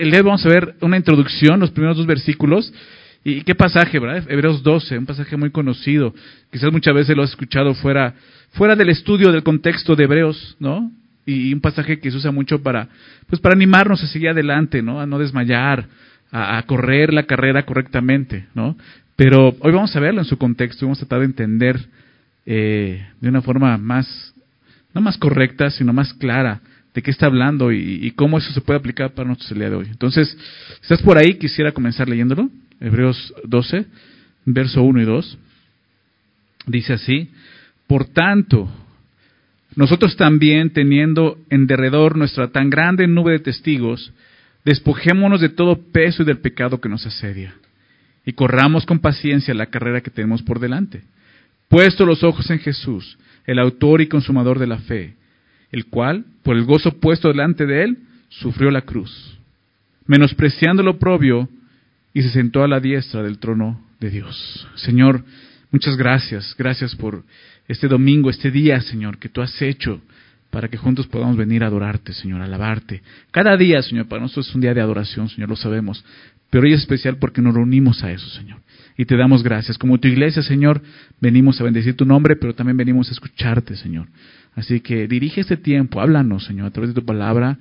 el día vamos a ver una introducción, los primeros dos versículos. ¿Y qué pasaje, verdad? Hebreos 12, un pasaje muy conocido. Quizás muchas veces lo has escuchado fuera, fuera del estudio del contexto de Hebreos, ¿no? Y un pasaje que se usa mucho para, pues para animarnos a seguir adelante, ¿no? A no desmayar, a, correr la carrera correctamente, ¿no? Pero hoy vamos a verlo en su contexto, vamos a tratar de entender eh, de una forma más, no más correcta, sino más clara de qué está hablando y, cómo eso se puede aplicar para nosotros el día de hoy. Entonces, si estás por ahí, quisiera comenzar leyéndolo. Hebreos 12, verso 1 y 2. Dice así, por tanto, nosotros también, teniendo en derredor nuestra tan grande nube de testigos, despojémonos de todo peso y del pecado que nos asedia, y corramos con paciencia la carrera que tenemos por delante, puesto los ojos en Jesús, el autor y consumador de la fe, el cual, por el gozo puesto delante de él, sufrió la cruz, menospreciando lo propio, y se sentó a la diestra del trono de Dios. Señor, muchas gracias, gracias por este domingo, este día, Señor, que tú has hecho para que juntos podamos venir a adorarte, Señor, a alabarte. Cada día, Señor, para nosotros es un día de adoración, Señor, lo sabemos, pero hoy es especial porque nos reunimos a eso, Señor. Y te damos gracias. Como tu iglesia, Señor, venimos a bendecir tu nombre, pero también venimos a escucharte, Señor. Así que dirige este tiempo, háblanos, Señor, a través de tu palabra.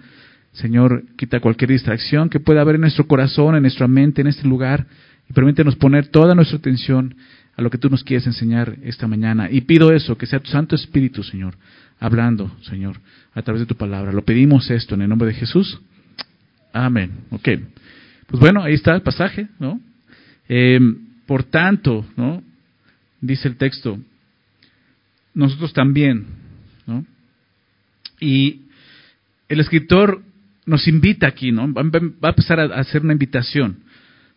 Señor, quita cualquier distracción que pueda haber en nuestro corazón, en nuestra mente, en este lugar, y permítenos poner toda nuestra atención a lo que tú nos quieres enseñar esta mañana. Y pido eso, que sea tu Santo Espíritu, Señor, hablando, Señor, a través de tu palabra. Lo pedimos esto en el nombre de Jesús. Amén. Ok. Pues bueno, ahí está el pasaje, ¿no? Eh, por tanto, ¿no? Dice el texto, nosotros también, Y el escritor nos invita aquí, ¿no? Va a empezar a hacer una invitación,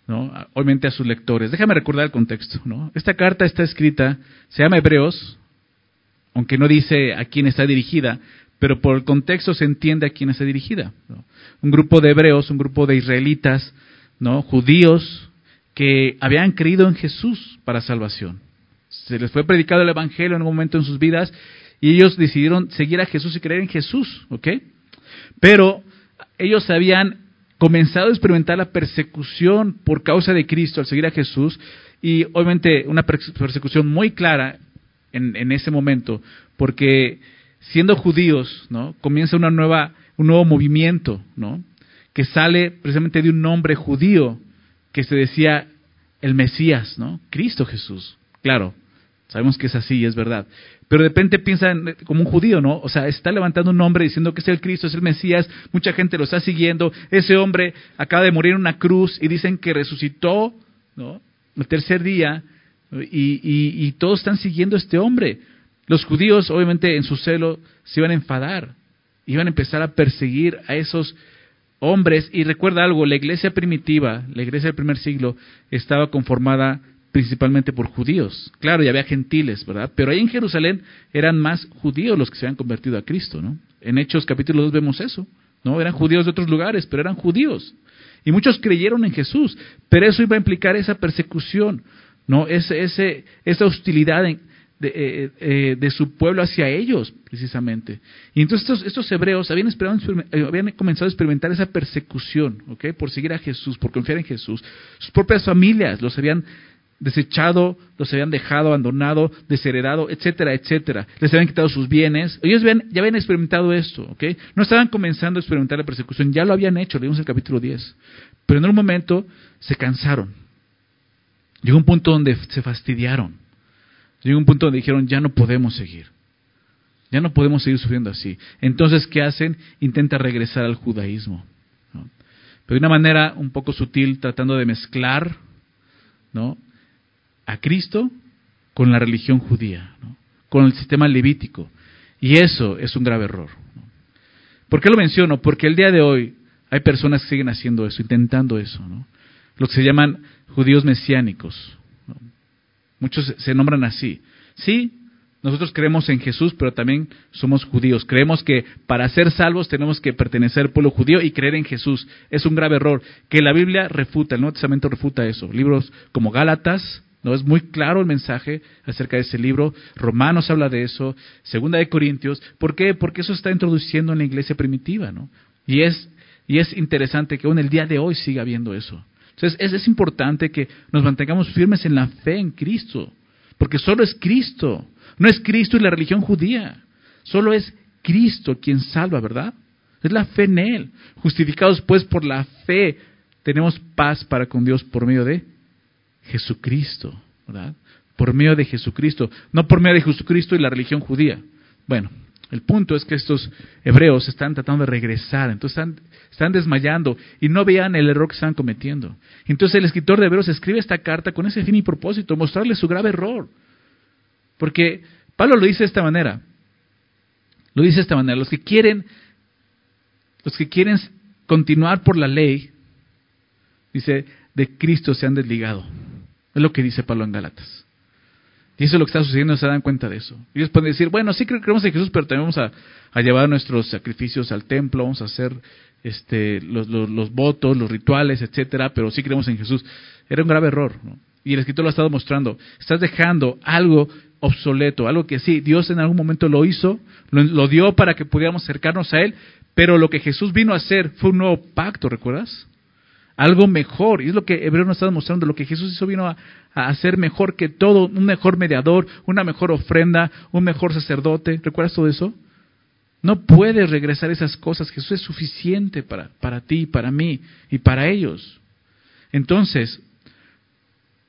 ¿no? Obviamente a sus lectores. Déjame recordar el contexto, ¿no? Esta carta está escrita, se llama Hebreos, aunque no dice a quién está dirigida, pero por el contexto se entiende a quién está dirigida. Un grupo de hebreos, un grupo de israelitas, ¿no? judíos, que habían creído en Jesús para salvación. Se les fue predicado el Evangelio en un momento en sus vidas y ellos decidieron seguir a Jesús y creer en Jesús, ¿ok? Pero ellos habían comenzado a experimentar la persecución por causa de Cristo al seguir a Jesús y obviamente una persecución muy clara en, ese momento, porque siendo judíos, ¿no? Comienza una nueva, un nuevo movimiento, ¿no? Que sale precisamente de un nombre judío que se decía el Mesías, ¿no? Cristo Jesús. Claro, sabemos que es así, es verdad. Pero de repente piensan como un judío, ¿no? O sea, está levantando un nombre diciendo que es el Cristo, es el Mesías, mucha gente lo está siguiendo. Ese hombre acaba de morir en una cruz y dicen que resucitó, ¿no? El tercer día y, todos están siguiendo a este hombre. Los judíos, obviamente, en su celo, se iban a enfadar, iban a empezar a perseguir a esos hombres. Y recuerda algo, la iglesia primitiva, la iglesia del primer siglo, estaba conformada principalmente por judíos. Claro, y había gentiles, ¿verdad? Pero ahí en Jerusalén eran más judíos los que se habían convertido a Cristo, ¿no? En Hechos capítulo 2 vemos eso, ¿no? Eran judíos de otros lugares, pero eran judíos. Y muchos creyeron en Jesús, pero eso iba a implicar esa persecución. ¿no? Ese, ese, esa hostilidad de, eh, eh, de, su pueblo hacia ellos, precisamente. Y entonces estos, estos hebreos habían, esperado, eh, habían comenzado a experimentar esa persecución, ¿ok? Por seguir a Jesús, por confiar en Jesús. Sus propias familias los habían desechado, los habían dejado, abandonado, desheredado, etcétera, etcétera. Les habían quitado sus bienes. Ellos ya habían experimentado esto, ¿ok? No estaban comenzando a experimentar la persecución, ya lo habían hecho, leímos el capítulo 10. Pero en un momento se cansaron Llegó un punto donde se fastidiaron. Llegó un punto donde dijeron, ya no podemos seguir. Ya no podemos seguir sufriendo así. Entonces, ¿qué hacen? Intenta regresar al judaísmo. Pero de una manera un poco sutil, tratando de mezclar ¿no? A Cristo con la religión judía, con el sistema levítico. Y eso es un grave error. ¿Por qué lo menciono? Porque el día de hoy hay personas que siguen haciendo eso, intentando eso. ¿no? Lo que se llaman judíos mesiánicos. Muchos se nombran así. Sí, nosotros creemos en Jesús, pero también somos judíos. Creemos que para ser salvos tenemos que pertenecer al pueblo judío y creer en Jesús. Es un grave error que la Biblia refuta, el Nuevo Testamento refuta eso. Libros como Gálatas, no es muy claro el mensaje acerca de ese libro. Romanos habla de eso, Segunda de Corintios. ¿Por qué? Porque eso está introduciendo en la iglesia primitiva, ¿no? Y es Y es interesante que aún el día de hoy siga habiendo eso. Entonces es, es importante que nos mantengamos firmes en la fe en Cristo, porque solo es Cristo, no es Cristo y la religión judía, solo es Cristo quien salva, ¿verdad? Es la fe en Él. Justificados pues por la fe, tenemos paz para con Dios por medio de Jesucristo, ¿verdad? Por medio de Jesucristo, no por medio de Jesucristo y la religión judía. Bueno, el punto es que estos hebreos están tratando de regresar, entonces están, desmayando y no vean el error que están cometiendo. Entonces el escritor de Hebreos escribe esta carta con ese fin y propósito, mostrarles su grave error. Porque Pablo lo dice de esta manera, lo dice de esta manera, los que quieren, los que quieren continuar por la ley, dice, de Cristo se han desligado. Es lo que dice Pablo en Galatas. Y eso es lo que está sucediendo, se dan cuenta de eso. Ellos pueden decir, bueno, sí creemos en Jesús, pero también vamos a, llevar nuestros sacrificios al templo, vamos a hacer este, los, votos, los rituales, etcétera, pero sí creemos en Jesús. Era un grave error. Y el escritor lo ha estado mostrando. Estás dejando algo obsoleto, algo que sí, Dios en algún momento lo hizo, lo, dio para que pudiéramos acercarnos a Él, pero lo que Jesús vino a hacer fue un nuevo pacto, ¿recuerdas? Algo mejor, y es lo que Hebreo nos está mostrando, lo que Jesús hizo vino a, hacer mejor que todo, un mejor mediador, una mejor ofrenda, un mejor sacerdote, ¿recuerdas todo eso? No puedes regresar esas cosas, Jesús es suficiente para, para ti, para mí y para ellos. Entonces,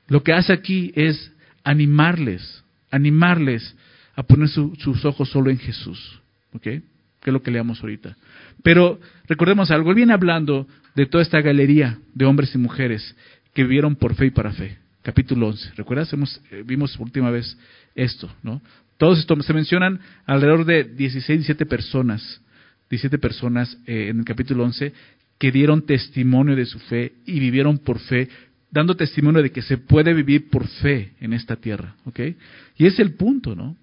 lo que hace aquí es animarles animarles a poner sus ojos solo en Jesús. ¿Ok? Que es lo que leamos ahorita. Pero recordemos algo, él viene hablando de toda esta galería de hombres y mujeres que vivieron por fe y para fe. Capítulo 11. ¿Recuerdas? Hemos, eh, vimos por última vez esto, ¿no? Todos estos se mencionan alrededor de 16, 17 personas, 17 personas eh, en el capítulo 11 que dieron testimonio de su fe y vivieron por fe dando testimonio de que se puede vivir por fe en esta tierra, ¿ok? Y es el punto, ¿no?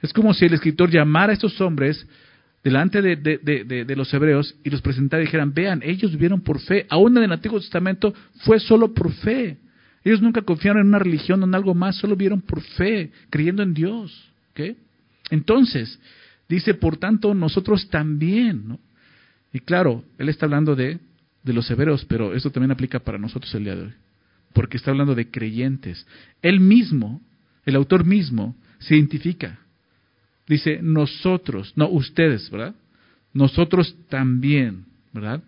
Es como si el escritor llamara a estos hombres delante de, los hebreos y los presentara y dijeran, vean, ellos vivieron por fe, aún en el Antiguo Testamento fue solo por fe. Ellos nunca confiaron en una religión o en algo más, solo vivieron por fe, creyendo en Dios. ¿ok? Entonces, dice, por tanto, nosotros también. ¿no? Y claro, él está hablando de, de los hebreos, pero eso también aplica para nosotros el día de hoy porque está hablando de creyentes. Él mismo, el autor mismo, se identifica. Dice, nosotros, no ustedes, ¿verdad? Nosotros también, ¿verdad?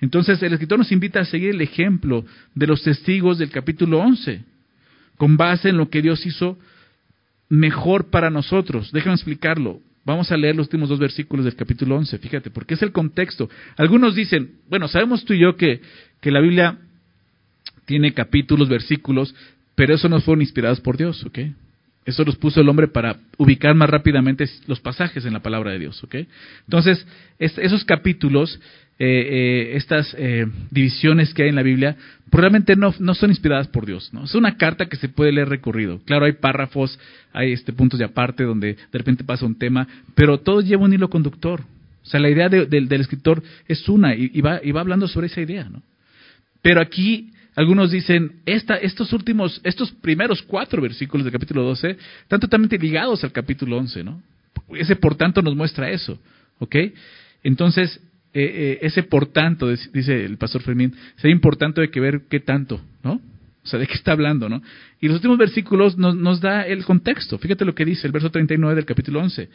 Entonces el escritor nos invita a seguir el ejemplo de los testigos del capítulo 11, con base en lo que Dios hizo mejor para nosotros. Déjame explicarlo. Vamos a leer los últimos dos versículos del capítulo 11, fíjate, porque es el contexto. Algunos dicen, bueno, sabemos tú y yo que, que la Biblia tiene capítulos, versículos, pero eso no fueron inspirados por Dios, ¿ok? Eso los puso el hombre para ubicar más rápidamente los pasajes en la palabra de Dios, ¿ok? Entonces, esos capítulos, eh, eh, estas eh, divisiones que hay en la Biblia, probablemente no, no son inspiradas por Dios, ¿no? Es una carta que se puede leer recorrido. Claro, hay párrafos, hay este puntos de aparte donde de repente pasa un tema, pero todo lleva un hilo conductor. O sea, la idea del escritor es una y, va, y va hablando sobre esa idea, ¿no? Pero aquí algunos dicen, estos últimos, estos primeros cuatro versículos del capítulo 12 están totalmente ligados al capítulo 11, ¿no? Ese por tanto nos muestra eso, ¿ok? Entonces, eh, eh, ese por tanto, dice el pastor Fermín, sería importante de que ver qué tanto, ¿no? O sea, ¿de qué está hablando, no? Y los últimos versículos nos, nos da el contexto. Fíjate lo que dice el verso 39 del capítulo 11.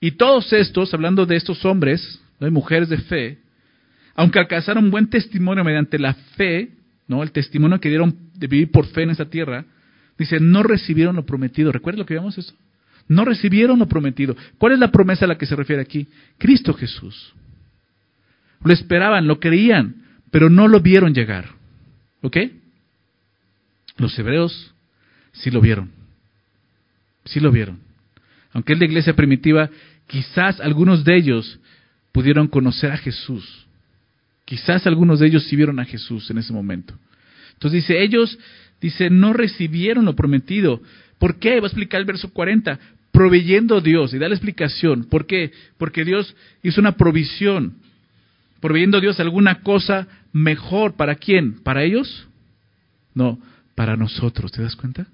Y todos estos, hablando de estos hombres, ¿no? mujeres de fe, aunque alcanzaron buen testimonio mediante la fe, ¿no? El testimonio que dieron de vivir por fe en esa tierra, dice, no recibieron lo prometido. ¿Recuerdas lo que vimos eso? No recibieron lo prometido. ¿Cuál es la promesa a la que se refiere aquí? Cristo Jesús. Lo esperaban, lo creían, pero no lo vieron llegar. ¿Ok? Los hebreos sí lo vieron. Sí lo vieron. Aunque es la iglesia primitiva, quizás algunos de ellos pudieron conocer a Jesús Quizás algunos de ellos sí vieron a Jesús en ese momento. Entonces dice, ellos, dice, no recibieron lo prometido. ¿Por qué? Va a explicar el verso 40. Proveyendo Dios, y da la explicación. ¿Por qué? Porque Dios hizo una provisión. Proveyendo Dios alguna cosa mejor. ¿Para quién? ¿Para ellos? No, para nosotros. ¿Te das cuenta?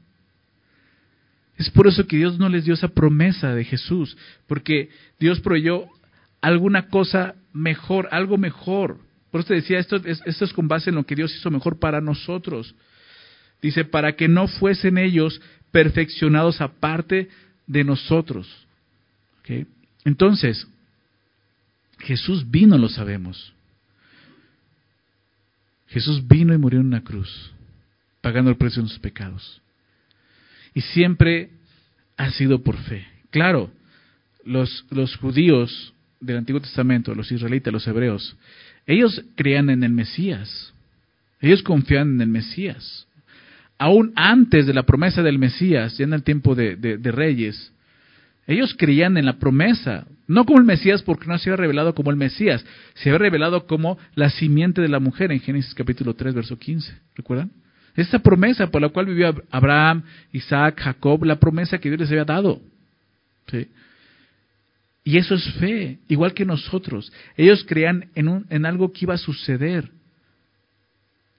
Es por eso que Dios no les dio esa promesa de Jesús, porque Dios proveyó alguna cosa mejor, algo mejor. Por eso te decía, esto es, esto es con base en lo que Dios hizo mejor para nosotros. Dice, para que no fuesen ellos perfeccionados aparte de nosotros. Entonces, Jesús vino, lo sabemos. Jesús vino y murió en una cruz, pagando el precio de sus pecados. Y siempre ha sido por fe. Claro, los, los judíos del Antiguo Testamento, los israelitas, los hebreos, ellos creían en el Mesías. Ellos confiaban en el Mesías. Aún antes de la promesa del Mesías, ya en el tiempo de, de reyes, ellos creían en la promesa, no como el Mesías porque no se había revelado como el Mesías, se había revelado como la simiente de la mujer en Génesis capítulo 3, verso 15. ¿Recuerdan? Esta promesa por la cual vivió Abraham, Isaac, Jacob, la promesa que Dios les había dado. ¿Sí? Y eso es fe, igual que nosotros. Ellos creían en, un, en algo que iba a suceder.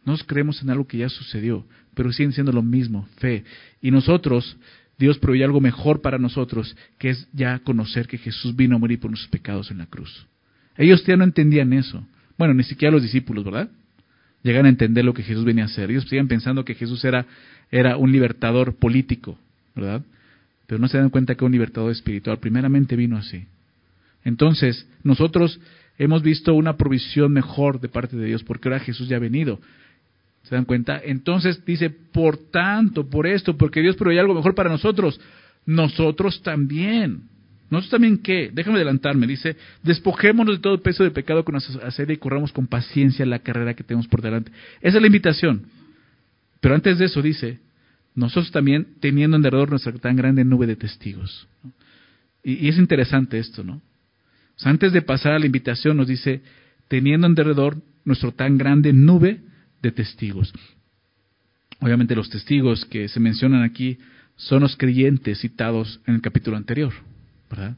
Nos creemos en algo que ya sucedió, pero siguen siendo lo mismo, fe. Y nosotros Dios proveyó algo mejor para nosotros, que es ya conocer que Jesús vino a morir por nuestros pecados en la cruz. Ellos ya no entendían eso. Bueno, ni siquiera los discípulos, ¿verdad? Llegan a entender lo que Jesús venía a hacer. Ellos siguen pensando que Jesús era, era un libertador político, ¿verdad? Pero no se dan cuenta que un libertador espiritual primeramente vino así. Entonces, nosotros hemos visto una provisión mejor de parte de Dios, porque ahora Jesús ya ha venido. ¿Se dan cuenta? Entonces dice, por tanto, por esto, porque Dios provee algo mejor para nosotros, nosotros también. ¿Nosotros también qué? Déjame adelantarme. Dice, despojémonos de todo peso de pecado con asedia y corramos con paciencia la carrera que tenemos por delante. Esa es la invitación. Pero antes de eso dice, nosotros también teniendo en derredor nuestra tan grande nube de testigos. Y, es interesante esto, ¿no? Antes de pasar a la invitación nos dice, teniendo en derredor nuestro tan grande nube de testigos. Obviamente los testigos que se mencionan aquí son los creyentes citados en el capítulo anterior, ¿verdad?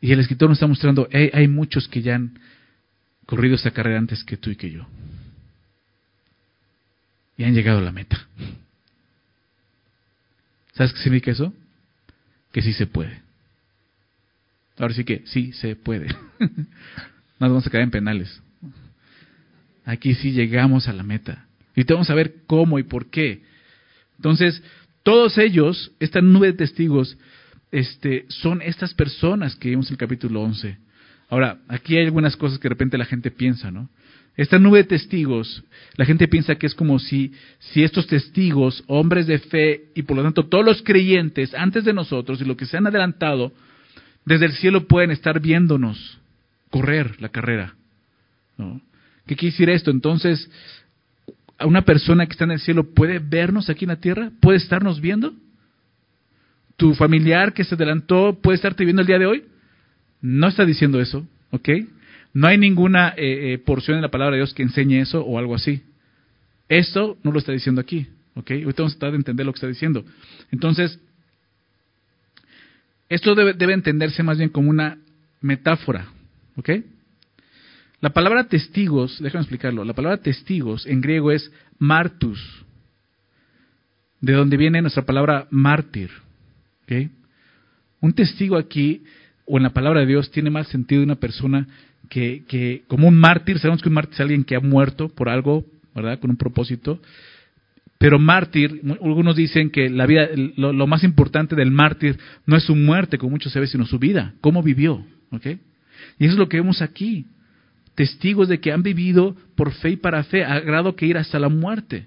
Y el escritor nos está mostrando, hay muchos que ya han corrido esta carrera antes que tú y que yo. Y han llegado a la meta. ¿Sabes qué significa eso? Que sí se puede. Ahora sí que sí se puede. no nos vamos a caer en penales. Aquí sí llegamos a la meta. Y te vamos a ver cómo y por qué. Entonces, todos ellos, esta nube de testigos, este, son estas personas que vimos en el capítulo 11. Ahora, aquí hay algunas cosas que de repente la gente piensa, ¿no? Esta nube de testigos, la gente piensa que es como si, si estos testigos, hombres de fe y por lo tanto todos los creyentes antes de nosotros y los que se han adelantado, desde el cielo pueden estar viéndonos correr la carrera. ¿no? ¿Qué quiere decir esto? Entonces, ¿a una persona que está en el cielo puede vernos aquí en la tierra? ¿Puede estarnos viendo? ¿Tu familiar que se adelantó puede estarte viendo el día de hoy? No está diciendo eso, ¿ok? No hay ninguna eh, eh, porción en la palabra de Dios que enseñe eso o algo así. Esto no lo está diciendo aquí, ¿ok? Ahorita vamos a tratar de entender lo que está diciendo. Entonces, esto debe, debe entenderse más bien como una metáfora, ¿ok? La palabra testigos, déjame explicarlo, la palabra testigos en griego es martus, de donde viene nuestra palabra mártir. Un testigo aquí, o en la palabra de Dios, tiene más sentido una persona que, que, como un mártir, sabemos que un mártir es alguien que ha muerto por algo, ¿verdad? Con un propósito. Pero mártir, algunos dicen que la vida, lo, más importante del mártir no es su muerte, como muchos se ve, sino su vida, cómo vivió, ¿ok? Y eso es lo que vemos aquí testigos de que han vivido por fe y para fe, a grado que ir hasta la muerte.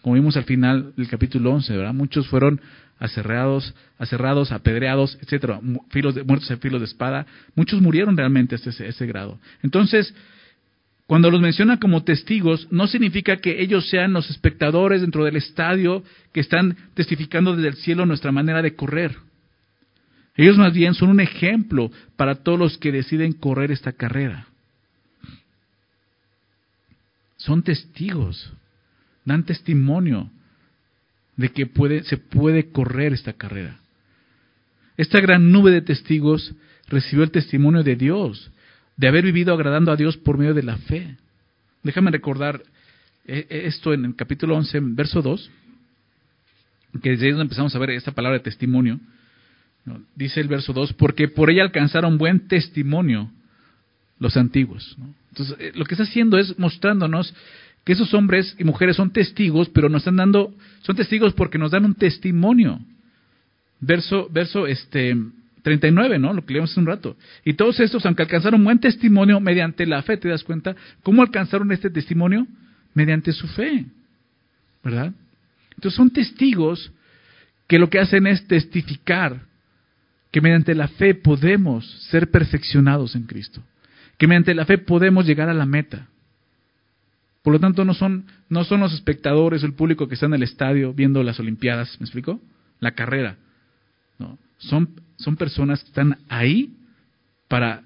Como vimos al final del capítulo 11, ¿verdad? Muchos fueron aserrados, aserrados, apedreados, etcétera, filos de, muertos en filos de espada. Muchos murieron realmente hasta ese, ese grado. Entonces, cuando los menciona como testigos, no significa que ellos sean los espectadores dentro del estadio que están testificando desde el cielo nuestra manera de correr. Ellos más bien son un ejemplo para todos los que deciden correr esta carrera son testigos, dan testimonio de que se puede correr esta carrera. Esta gran nube de testigos recibió el testimonio de Dios, de haber vivido agradando a Dios por medio de la fe. Déjame recordar eh, eh, esto en el capítulo 11, verso 2, que desde ahí empezamos a ver esta palabra de testimonio. Dice el verso 2, porque por ella alcanzaron buen testimonio los antiguos. Entonces, eh, lo que está haciendo es mostrándonos que esos hombres y mujeres son testigos, pero nos están dando, son testigos porque nos dan un testimonio. Verso, verso este, 39, ¿no? Lo que leímos hace un rato. Y todos estos, aunque alcanzaron buen testimonio mediante la fe, ¿te das cuenta? ¿Cómo alcanzaron este testimonio? Mediante su fe. ¿Verdad? Entonces son testigos que lo que hacen es testificar que mediante la fe podemos ser perfeccionados en Cristo. Que mediante la fe podemos llegar a la meta. Por lo tanto, no son, no son los espectadores, el público que está en el estadio viendo las Olimpiadas, ¿me explico? La carrera. No, son, son personas que están ahí para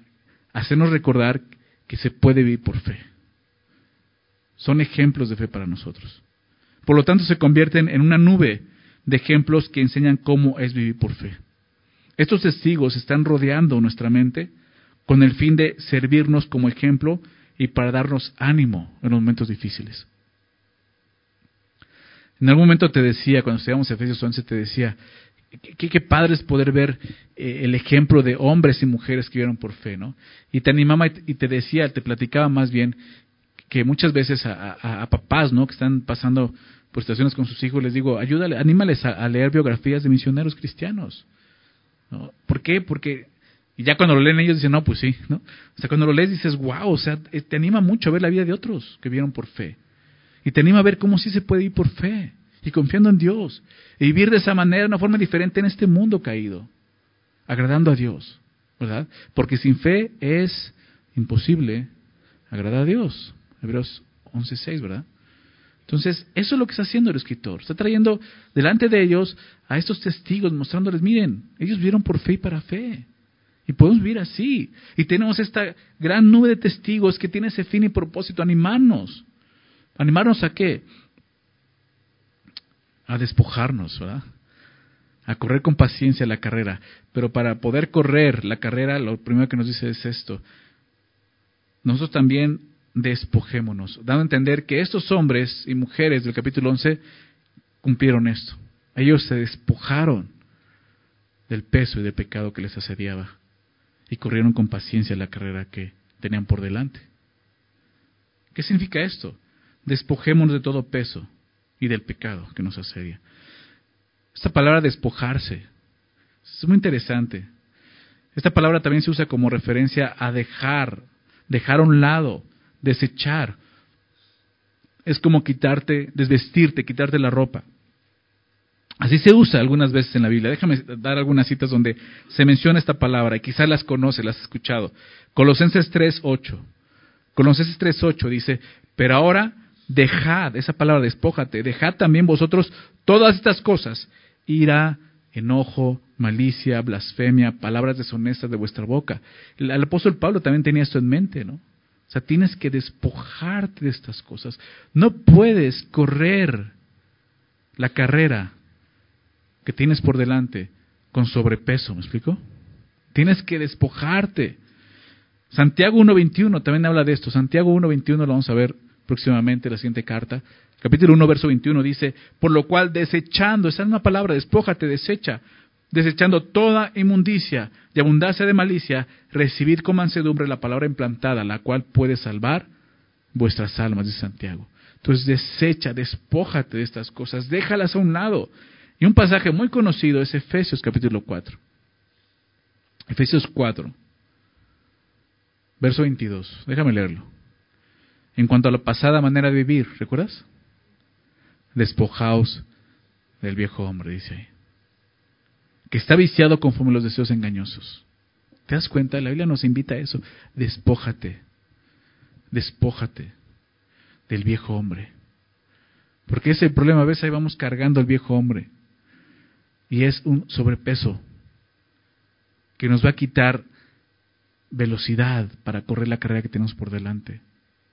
hacernos recordar que se puede vivir por fe. Son ejemplos de fe para nosotros. Por lo tanto, se convierten en una nube de ejemplos que enseñan cómo es vivir por fe. Estos testigos están rodeando nuestra mente con el fin de servirnos como ejemplo y para darnos ánimo en los momentos difíciles. En algún momento te decía, cuando estudiamos Efesios 11, te decía, qué, padre es poder ver eh, el ejemplo de hombres y mujeres que vieron por fe, ¿no? Y te animaba y te decía, te platicaba más bien que muchas veces a, papás, ¿no? Que están pasando por situaciones con sus hijos, les digo, ayúdale, anímales a, leer biografías de misioneros cristianos. ¿no? ¿Por qué? Porque y ya cuando lo leen ellos dicen, no, pues sí, ¿no? O sea, cuando lo lees dices, wow, o sea, eh, te anima mucho a ver la vida de otros que vieron por fe. Y te anima a ver cómo sí se puede ir por fe y confiando en Dios. Y vivir de esa manera, de una forma diferente en este mundo caído, agradando a Dios, ¿verdad? Porque sin fe es imposible agradar a Dios. Hebreos 11.6, ¿verdad? Entonces, eso es lo que está haciendo el escritor. Está trayendo delante de ellos a estos testigos, mostrándoles, miren, ellos vieron por fe y para fe. Y podemos vivir así. Y tenemos esta gran nube de testigos que tiene ese fin y propósito, animarnos. ¿Animarnos a qué? A despojarnos, ¿verdad? A correr con paciencia la carrera. Pero para poder correr la carrera, lo primero que nos dice es esto. Nosotros también despojémonos, dando a entender que estos hombres y mujeres del capítulo 11 cumplieron esto. Ellos se despojaron del peso y del pecado que les asediaba y corrieron con paciencia la carrera que tenían por delante. ¿Qué significa esto? Despojémonos de todo peso y del pecado que nos asedia. Esta palabra despojarse es muy interesante. Esta palabra también se usa como referencia a dejar, dejar a un lado, desechar. Es como quitarte, desvestirte, quitarte la ropa. Así se usa algunas veces en la Biblia. Déjame dar algunas citas donde se menciona esta palabra y quizás las conoce, las has escuchado. Colosenses 3.8. Colosenses 3.8 dice, pero ahora dejad, esa palabra despójate, dejad también vosotros todas estas cosas, ira, enojo, malicia, blasfemia, palabras deshonestas de vuestra boca. El, el apóstol Pablo también tenía esto en mente, ¿no? O sea, tienes que despojarte de estas cosas. No puedes correr la carrera que tienes por delante con sobrepeso, ¿me explico? Tienes que despojarte. Santiago 1.21 también habla de esto. Santiago 1.21 lo vamos a ver próximamente, la siguiente carta. Capítulo 1, verso 21 dice, por lo cual desechando, esa es una palabra, despójate, desecha, desechando toda inmundicia y abundancia de malicia, recibid con mansedumbre la palabra implantada, la cual puede salvar vuestras almas, dice Santiago. Entonces desecha, despójate de estas cosas, déjalas a un lado. Y un pasaje muy conocido es Efesios capítulo 4. Efesios 4, verso 22. Déjame leerlo. En cuanto a la pasada manera de vivir, ¿recuerdas? Despojaos del viejo hombre, dice ahí. Que está viciado conforme los deseos engañosos. ¿Te das cuenta? La Biblia nos invita a eso. Despójate. Despójate del viejo hombre. Porque ese problema, a veces ahí vamos cargando al viejo hombre y es un sobrepeso que nos va a quitar velocidad para correr la carrera que tenemos por delante.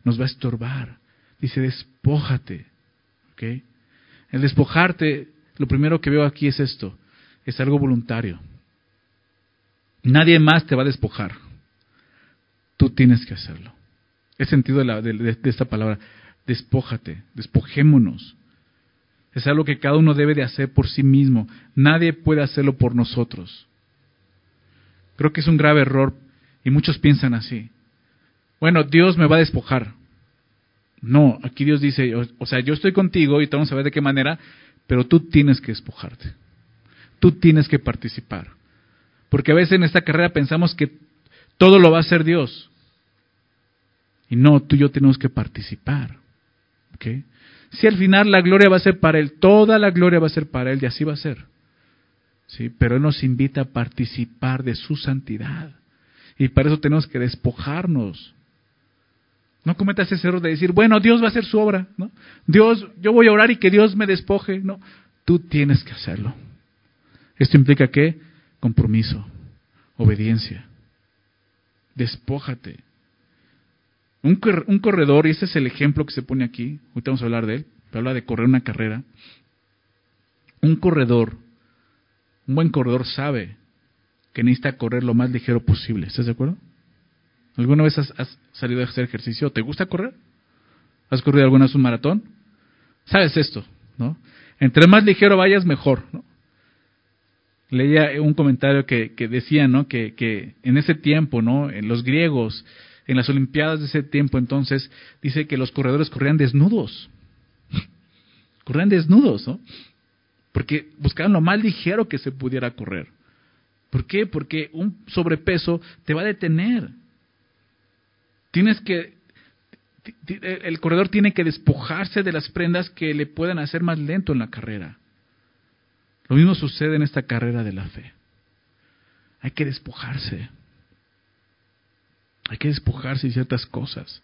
Nos va a estorbar. Dice, despójate. ¿Okay? El despojarte, lo primero que veo aquí es esto, es algo voluntario. Nadie más te va a despojar. Tú tienes que hacerlo. El sentido de, la, de esta palabra, despójate, despojémonos. Es algo que cada uno debe de hacer por sí mismo. Nadie puede hacerlo por nosotros. Creo que es un grave error y muchos piensan así. Bueno, Dios me va a despojar. No, aquí Dios dice, o, sea, yo estoy contigo y te vamos a ver de qué manera, pero tú tienes que despojarte. Tú tienes que participar. Porque a veces en esta carrera pensamos que todo lo va a hacer Dios. Y no, tú y yo tenemos que participar. ¿Okay? Si al final la gloria va a ser para Él, toda la gloria va a ser para Él y así va a ser. ¿Sí? Pero Él nos invita a participar de su santidad. Y para eso tenemos que despojarnos. No cometas ese error de decir, bueno, Dios va a hacer su obra, ¿no? Dios, yo voy a orar y que Dios me despoje. No, tú tienes que hacerlo. Esto implica qué? Compromiso, obediencia. Despójate. Un, corredor, y ese es el ejemplo que se pone aquí, ahorita vamos a hablar de él, pero habla de correr una carrera. Un corredor, un buen corredor sabe que necesita correr lo más ligero posible. ¿Estás de acuerdo? ¿Alguna vez has, salido a hacer ejercicio? ¿Te gusta correr? ¿Has corrido alguna vez un maratón? Sabes esto, ¿no? Entre más ligero vayas, mejor, ¿no? Leía un comentario que, decía, ¿no? Que, que en ese tiempo, ¿no? En los griegos, en las Olimpiadas de ese tiempo, entonces, dice que los corredores corrían desnudos. corrían desnudos, ¿no? Porque buscaban lo más ligero que se pudiera correr. ¿Por qué? Porque un sobrepeso te va a detener. Tienes que, el corredor tiene que despojarse de las prendas que le puedan hacer más lento en la carrera. Lo mismo sucede en esta carrera de la fe. Hay que despojarse. Hay que despojarse de ciertas cosas.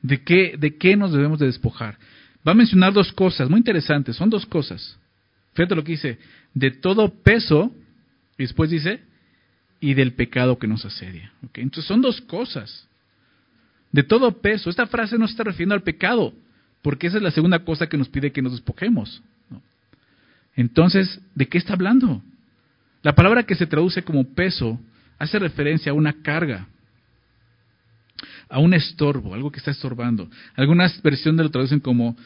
¿De qué, ¿De qué nos debemos de despojar? Va a mencionar dos cosas muy interesantes. Son dos cosas. Fíjate lo que dice. De todo peso y después dice, y del pecado que nos asedia. Entonces son dos cosas. De todo peso. Esta frase no está refiriendo al pecado, porque esa es la segunda cosa que nos pide que nos despojemos. Entonces, ¿de qué está hablando? La palabra que se traduce como peso hace referencia a una carga, a un estorbo, algo que está estorbando. Algunas versiones lo traducen como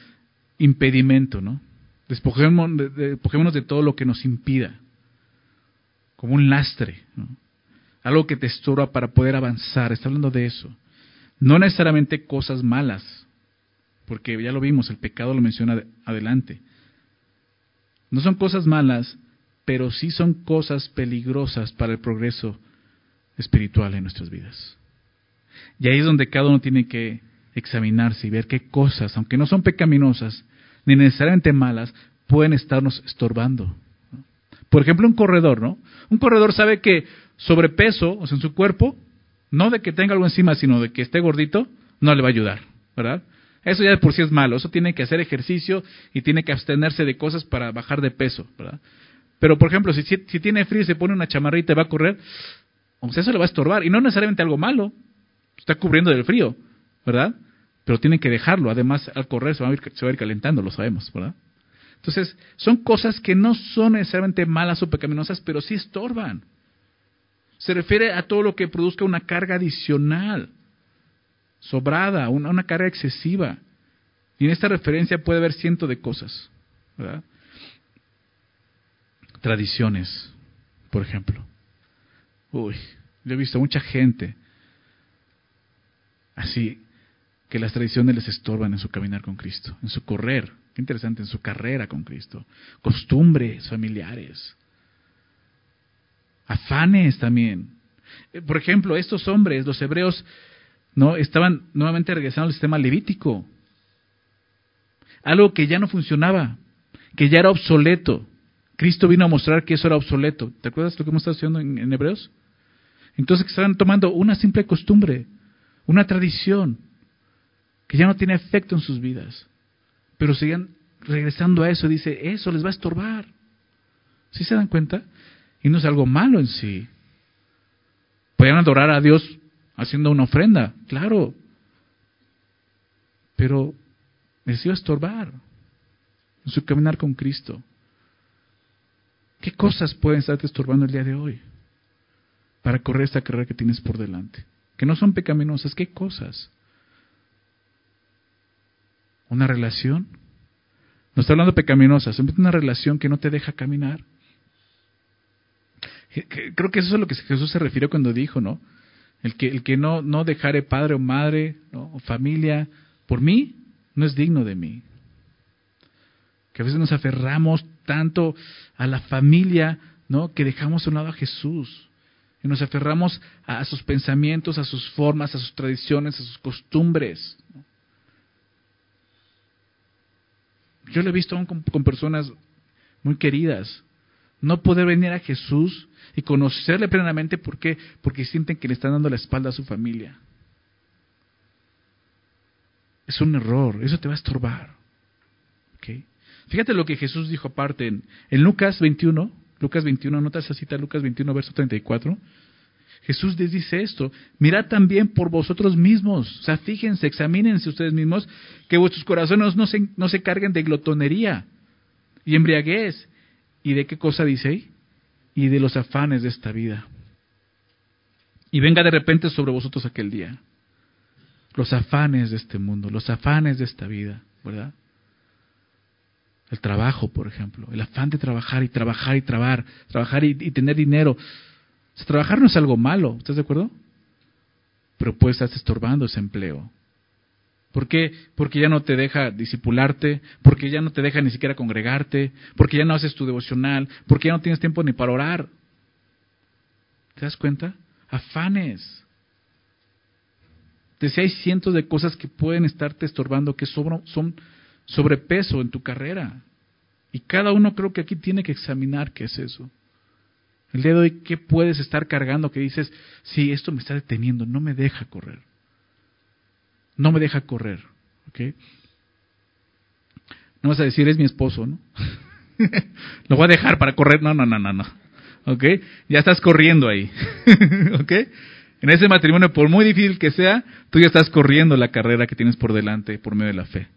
impedimento, ¿no? Despojémonos de todo lo que nos impida como un lastre, algo que te estorba para poder avanzar. Está hablando de eso. No necesariamente cosas malas, porque ya lo vimos, el pecado lo menciona adelante. No son cosas malas, pero sí son cosas peligrosas para el progreso espiritual en nuestras vidas. Y ahí es donde cada uno tiene que examinarse y ver qué cosas, aunque no son pecaminosas, ni necesariamente malas, pueden estarnos estorbando. Por ejemplo, un corredor, ¿no? Un corredor sabe que sobrepeso, o sea, en su cuerpo, no de que tenga algo encima, sino de que esté gordito, no le va a ayudar, ¿verdad? Eso ya de por sí es malo, eso tiene que hacer ejercicio y tiene que abstenerse de cosas para bajar de peso, ¿verdad? Pero, por ejemplo, si, tiene frío y se pone una chamarrita y va a correr, pues eso le va a estorbar. Y no necesariamente algo malo, está cubriendo del frío, ¿verdad? Pero tiene que dejarlo, además al correr se va a ir, se va a ir calentando, lo sabemos, ¿verdad? Entonces, son cosas que no son necesariamente malas o pecaminosas, pero sí estorban. Se refiere a todo lo que produzca una carga adicional, sobrada, una, carga excesiva. Y en esta referencia puede haber cientos de cosas. ¿verdad? Tradiciones, por ejemplo. Uy, yo he visto mucha gente así que las tradiciones les estorban en su caminar con Cristo, en su correr Qué interesante en su carrera con Cristo. Costumbres familiares. Afanes también. Eh, por ejemplo, estos hombres, los hebreos, no estaban nuevamente regresando al sistema levítico. Algo que ya no funcionaba, que ya era obsoleto. Cristo vino a mostrar que eso era obsoleto. ¿Te acuerdas lo que hemos estado haciendo en, Hebreos? Entonces estaban tomando una simple costumbre, una tradición, que ya no tiene efecto en sus vidas. Pero siguen regresando a eso, dice, eso les va a estorbar. ¿Sí se dan cuenta? Y no es algo malo en sí. Podrían adorar a Dios haciendo una ofrenda, claro. Pero les estorbar en su caminar con Cristo. ¿Qué cosas pueden estarte estorbando el día de hoy para correr esta carrera que tienes por delante? Que no son pecaminosas, ¿qué cosas? una relación. No está hablando pecaminosa, simplemente una relación que no te deja caminar. Creo que eso es a lo que Jesús se refiere cuando dijo, ¿no? El que, el que no, no dejare padre o madre o familia por mí, no es digno de mí. Que a veces nos aferramos tanto a la familia, ¿no? Que dejamos a un lado a Jesús. Y nos aferramos a, sus pensamientos, a sus formas, a sus tradiciones, a sus costumbres. Yo lo he visto aún con personas muy queridas, no poder venir a Jesús y conocerle plenamente. ¿Por qué? Porque sienten que le están dando la espalda a su familia. Es un error, eso te va a estorbar. ¿Okay? Fíjate lo que Jesús dijo aparte en, Lucas 21, Lucas 21, nota esa cita, Lucas 21, verso 34. Jesús les dice esto, mirad también por vosotros mismos, o sea, fíjense, examínense ustedes mismos, que vuestros corazones no se, no se carguen de glotonería y embriaguez. ¿Y de qué cosa dice ahí? Y de los afanes de esta vida. Y venga de repente sobre vosotros aquel día. Los afanes de este mundo, los afanes de esta vida, ¿verdad? El trabajo, por ejemplo, el afán de trabajar y trabajar y trabajar, trabajar y, tener dinero. trabajar no es algo malo, ¿estás de acuerdo? Pero puede estar estorbando ese empleo. ¿Por qué? Porque ya no te deja disipularte, porque ya no te deja ni siquiera congregarte, porque ya no haces tu devocional, porque ya no tienes tiempo ni para orar. ¿Te das cuenta? Afanes. Decía, hay cientos de cosas que pueden estarte estorbando, que son sobrepeso en tu carrera. Y cada uno creo que aquí tiene que examinar qué es eso. El día de hoy, ¿qué puedes estar cargando que dices, sí, esto me está deteniendo, no me deja correr? No me deja correr. ¿ok? No vas a decir, es mi esposo, ¿no? Lo voy a dejar para correr. No, no, no, no, no. ¿Ok? Ya estás corriendo ahí. ¿Ok? En ese matrimonio, por muy difícil que sea, tú ya estás corriendo la carrera que tienes por delante por medio de la fe.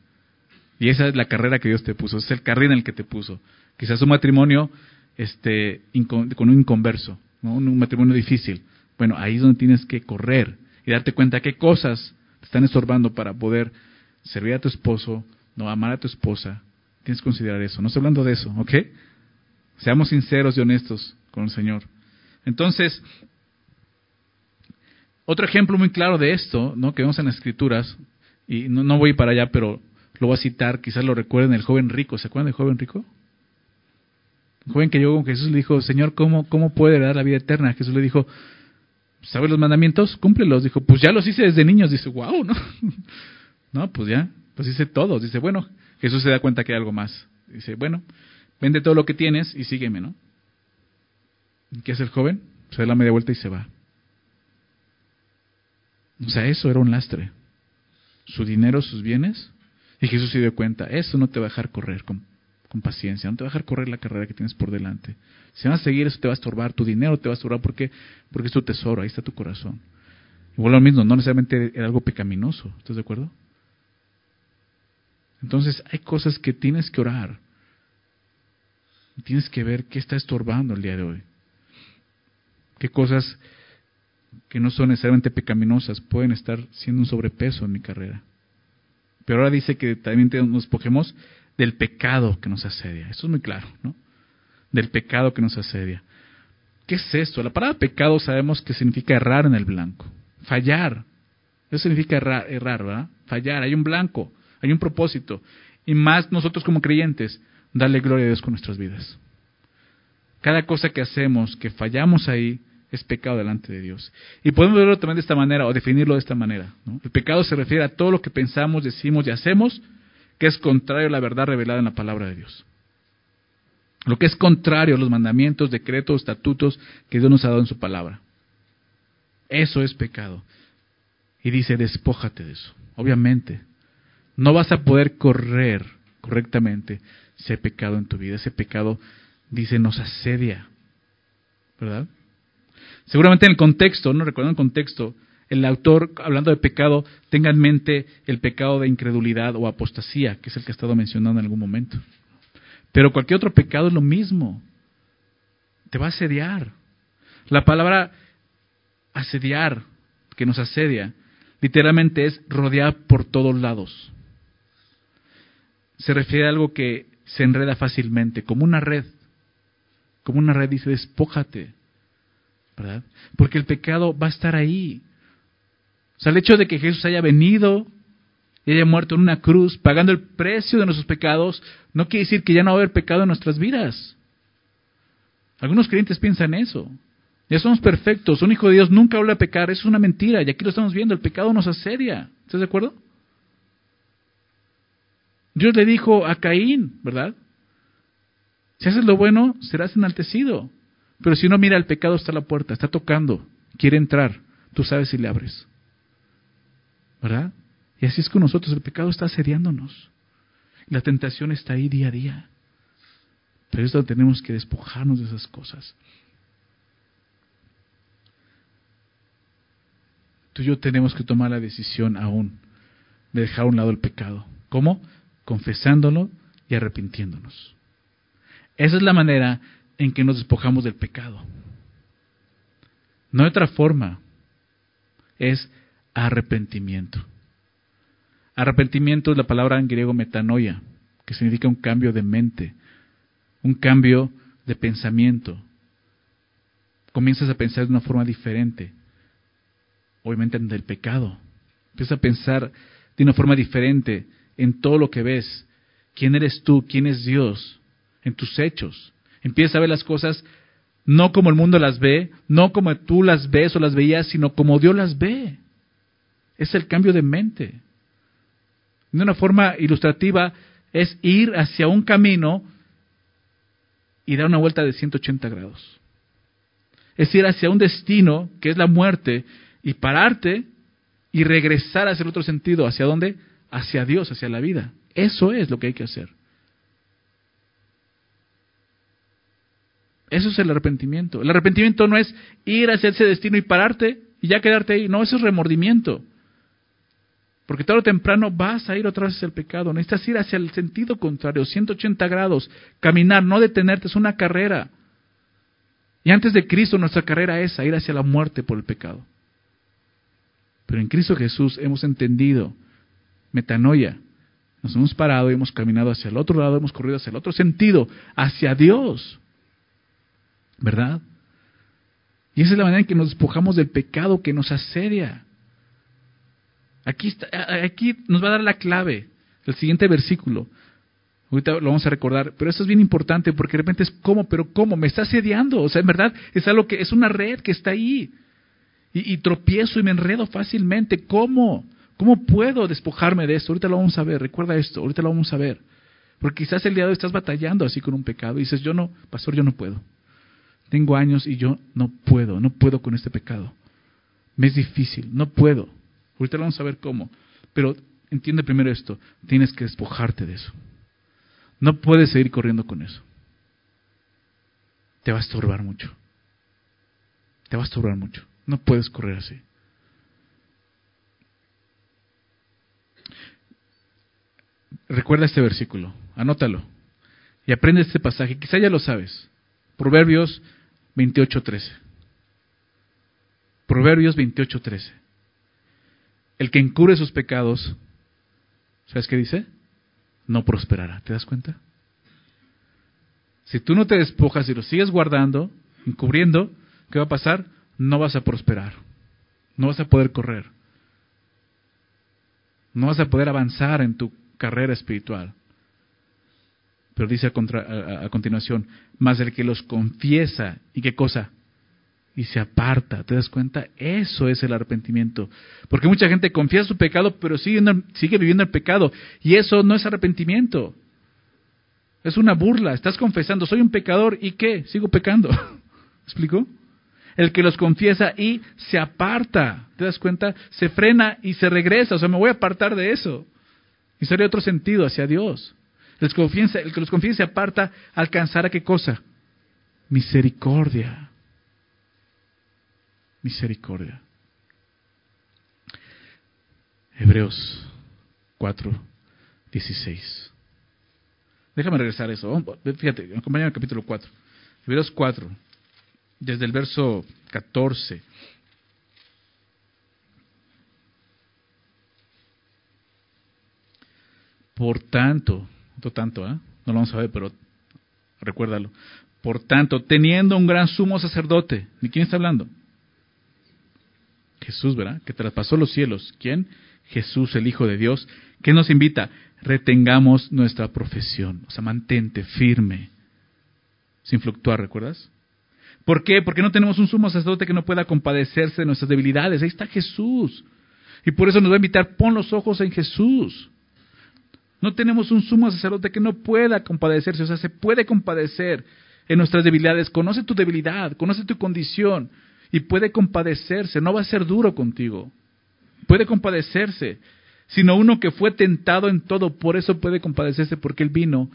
Y esa es la carrera que Dios te puso, es el carril en el que te puso. Quizás un matrimonio este, con un inconverso, ¿no? un matrimonio difícil. Bueno, ahí es donde tienes que correr y darte cuenta qué cosas están estorbando para poder servir a tu esposo, no amar a tu esposa. Tienes que considerar eso. No estoy hablando de eso, ¿ok? Seamos sinceros y honestos con el Señor. Entonces, otro ejemplo muy claro de esto, ¿no? Que vemos en las Escrituras, y no, no voy para allá, pero lo voy a citar, quizás lo recuerden, el joven rico. ¿Se acuerdan del joven rico? El joven que llegó con Jesús le dijo, Señor, ¿cómo, cómo puede dar la vida eterna? Jesús le dijo, ¿sabes los mandamientos? Cúmplelos. Dijo, pues ya los hice desde niños. Dice, wow, ¿no? no, pues ya, pues hice todos. Dice, bueno, Jesús se da cuenta que hay algo más. Dice, bueno, vende todo lo que tienes y sígueme, ¿no? ¿Qué hace el joven? Se da la media vuelta y se va. O sea, eso era un lastre. Su dinero, sus bienes. Y Jesús se dio cuenta, eso no te va a dejar correr con, con paciencia, no te va a dejar correr la carrera que tienes por delante. Si vas a seguir, eso te va a estorbar, tu dinero te va a estorbar porque, porque es tu tesoro, ahí está tu corazón. Igual lo mismo, no necesariamente era algo pecaminoso, ¿estás de acuerdo? Entonces hay cosas que tienes que orar. Tienes que ver qué está estorbando el día de hoy. Qué cosas que no son necesariamente pecaminosas pueden estar siendo un sobrepeso en mi carrera. Pero ahora dice que también nos despojemos del pecado que nos asedia. Eso es muy claro, ¿no? del pecado que nos asedia. ¿Qué es esto? La palabra pecado sabemos que significa errar en el blanco, fallar. Eso significa errar, errar, ¿verdad? Fallar. Hay un blanco, hay un propósito. Y más nosotros como creyentes, darle gloria a Dios con nuestras vidas. Cada cosa que hacemos, que fallamos ahí, es pecado delante de Dios. Y podemos verlo también de esta manera o definirlo de esta manera. El pecado se refiere a todo lo que pensamos, decimos y hacemos que es contrario a la verdad revelada en la palabra de Dios. Lo que es contrario a los mandamientos, decretos, estatutos que Dios nos ha dado en su palabra. Eso es pecado. Y dice, despójate de eso. Obviamente, no vas a poder correr correctamente ese pecado en tu vida. Ese pecado, dice, nos asedia. ¿Verdad? Seguramente en el contexto, no recuerdo el contexto, el autor, hablando de pecado, tenga en mente el pecado de incredulidad o apostasía, que es el que ha estado mencionando en algún momento. Pero cualquier otro pecado es lo mismo. Te va a asediar. La palabra asediar, que nos asedia, literalmente es rodear por todos lados. Se refiere a algo que se enreda fácilmente, como una red. Como una red dice, despójate. ¿Verdad? Porque el pecado va a estar ahí. O sea, el hecho de que Jesús haya venido y haya muerto en una cruz, pagando el precio de nuestros pecados, no quiere decir que ya no va a haber pecado en nuestras vidas. Algunos creyentes piensan eso. Ya somos perfectos, un hijo de Dios nunca vuelve a pecar, eso es una mentira, y aquí lo estamos viendo, el pecado nos asedia. ¿Estás de acuerdo? Dios le dijo a Caín, ¿verdad? Si haces lo bueno, serás enaltecido. Pero si no, mira, el pecado está la puerta, está tocando, quiere entrar. Tú sabes si le abres. ¿Verdad? Y así es con nosotros, el pecado está asediándonos. La tentación está ahí día a día. Pero es donde tenemos que despojarnos de esas cosas. Tú y yo tenemos que tomar la decisión aún de dejar a un lado el pecado. ¿Cómo? Confesándolo y arrepintiéndonos. Esa es la manera en que nos despojamos del pecado. No hay otra forma. Es arrepentimiento. Arrepentimiento es la palabra en griego metanoia, que significa un cambio de mente, un cambio de pensamiento. Comienzas a pensar de una forma diferente, obviamente en el pecado. Empiezas a pensar de una forma diferente en todo lo que ves. ¿Quién eres tú? ¿Quién es Dios? En tus hechos. Empiezas a ver las cosas no como el mundo las ve, no como tú las ves o las veías, sino como Dios las ve. Es el cambio de mente. De una forma ilustrativa, es ir hacia un camino y dar una vuelta de 180 grados. Es ir hacia un destino que es la muerte y pararte y regresar hacia el otro sentido. ¿Hacia dónde? Hacia Dios, hacia la vida. Eso es lo que hay que hacer. Eso es el arrepentimiento. El arrepentimiento no es ir hacia ese destino y pararte y ya quedarte ahí. No, eso es remordimiento. Porque tarde o temprano vas a ir otra vez hacia el pecado. Necesitas ir hacia el sentido contrario, 180 grados. Caminar, no detenerte, es una carrera. Y antes de Cristo nuestra carrera es ir hacia la muerte por el pecado. Pero en Cristo Jesús hemos entendido metanoia. Nos hemos parado y hemos caminado hacia el otro lado, hemos corrido hacia el otro sentido, hacia Dios. ¿Verdad? Y esa es la manera en que nos despojamos del pecado que nos asedia. Aquí, está, aquí nos va a dar la clave, el siguiente versículo. Ahorita lo vamos a recordar, pero esto es bien importante porque de repente es cómo, pero cómo, me está asediando. O sea, en verdad es algo que es una red que está ahí. Y, y tropiezo y me enredo fácilmente. ¿Cómo? ¿Cómo puedo despojarme de esto? Ahorita lo vamos a ver, recuerda esto, ahorita lo vamos a ver. Porque quizás el día de hoy estás batallando así con un pecado y dices, yo no, pastor, yo no puedo. Tengo años y yo no puedo, no puedo con este pecado. Me es difícil, no puedo. Ahorita vamos a ver cómo. Pero entiende primero esto, tienes que despojarte de eso. No puedes seguir corriendo con eso. Te va a estorbar mucho. Te va a estorbar mucho. No puedes correr así. Recuerda este versículo, anótalo y aprende este pasaje. Quizá ya lo sabes. Proverbios 28:13. Proverbios 28:13. El que encubre sus pecados, ¿sabes qué dice? No prosperará. ¿Te das cuenta? Si tú no te despojas y lo sigues guardando, encubriendo, ¿qué va a pasar? No vas a prosperar. No vas a poder correr. No vas a poder avanzar en tu carrera espiritual. Pero dice a, continuación, más el que los confiesa, ¿y qué cosa? Y se aparta, ¿te das cuenta? Eso es el arrepentimiento. Porque mucha gente confiesa su pecado, pero sigue, sigue viviendo el pecado. Y eso no es arrepentimiento. Es una burla. Estás confesando, soy un pecador, ¿y qué? Sigo pecando. ¿Explico? El que los confiesa y se aparta, ¿te das cuenta? Se frena y se regresa. O sea, me voy a apartar de eso. Y sería otro sentido hacia Dios. El que los confiesa se aparta, alcanzará qué cosa? Misericordia. Misericordia. Hebreos 4, 16. Déjame regresar a eso. Fíjate, acompáñame al capítulo 4. Hebreos 4, desde el verso 14. Por tanto, otro tanto, ¿eh? no lo vamos a ver, pero recuérdalo. Por tanto, teniendo un gran sumo sacerdote, ¿de quién está hablando? Jesús, ¿verdad? Que traspasó los cielos. ¿Quién? Jesús, el Hijo de Dios. ¿Qué nos invita? Retengamos nuestra profesión. O sea, mantente firme. Sin fluctuar, ¿recuerdas? ¿Por qué? Porque no tenemos un sumo sacerdote que no pueda compadecerse de nuestras debilidades. Ahí está Jesús. Y por eso nos va a invitar, pon los ojos en Jesús. No tenemos un sumo sacerdote que no pueda compadecerse, o sea, se puede compadecer en nuestras debilidades. Conoce tu debilidad, conoce tu condición y puede compadecerse, no va a ser duro contigo. Puede compadecerse, sino uno que fue tentado en todo, por eso puede compadecerse, porque él vino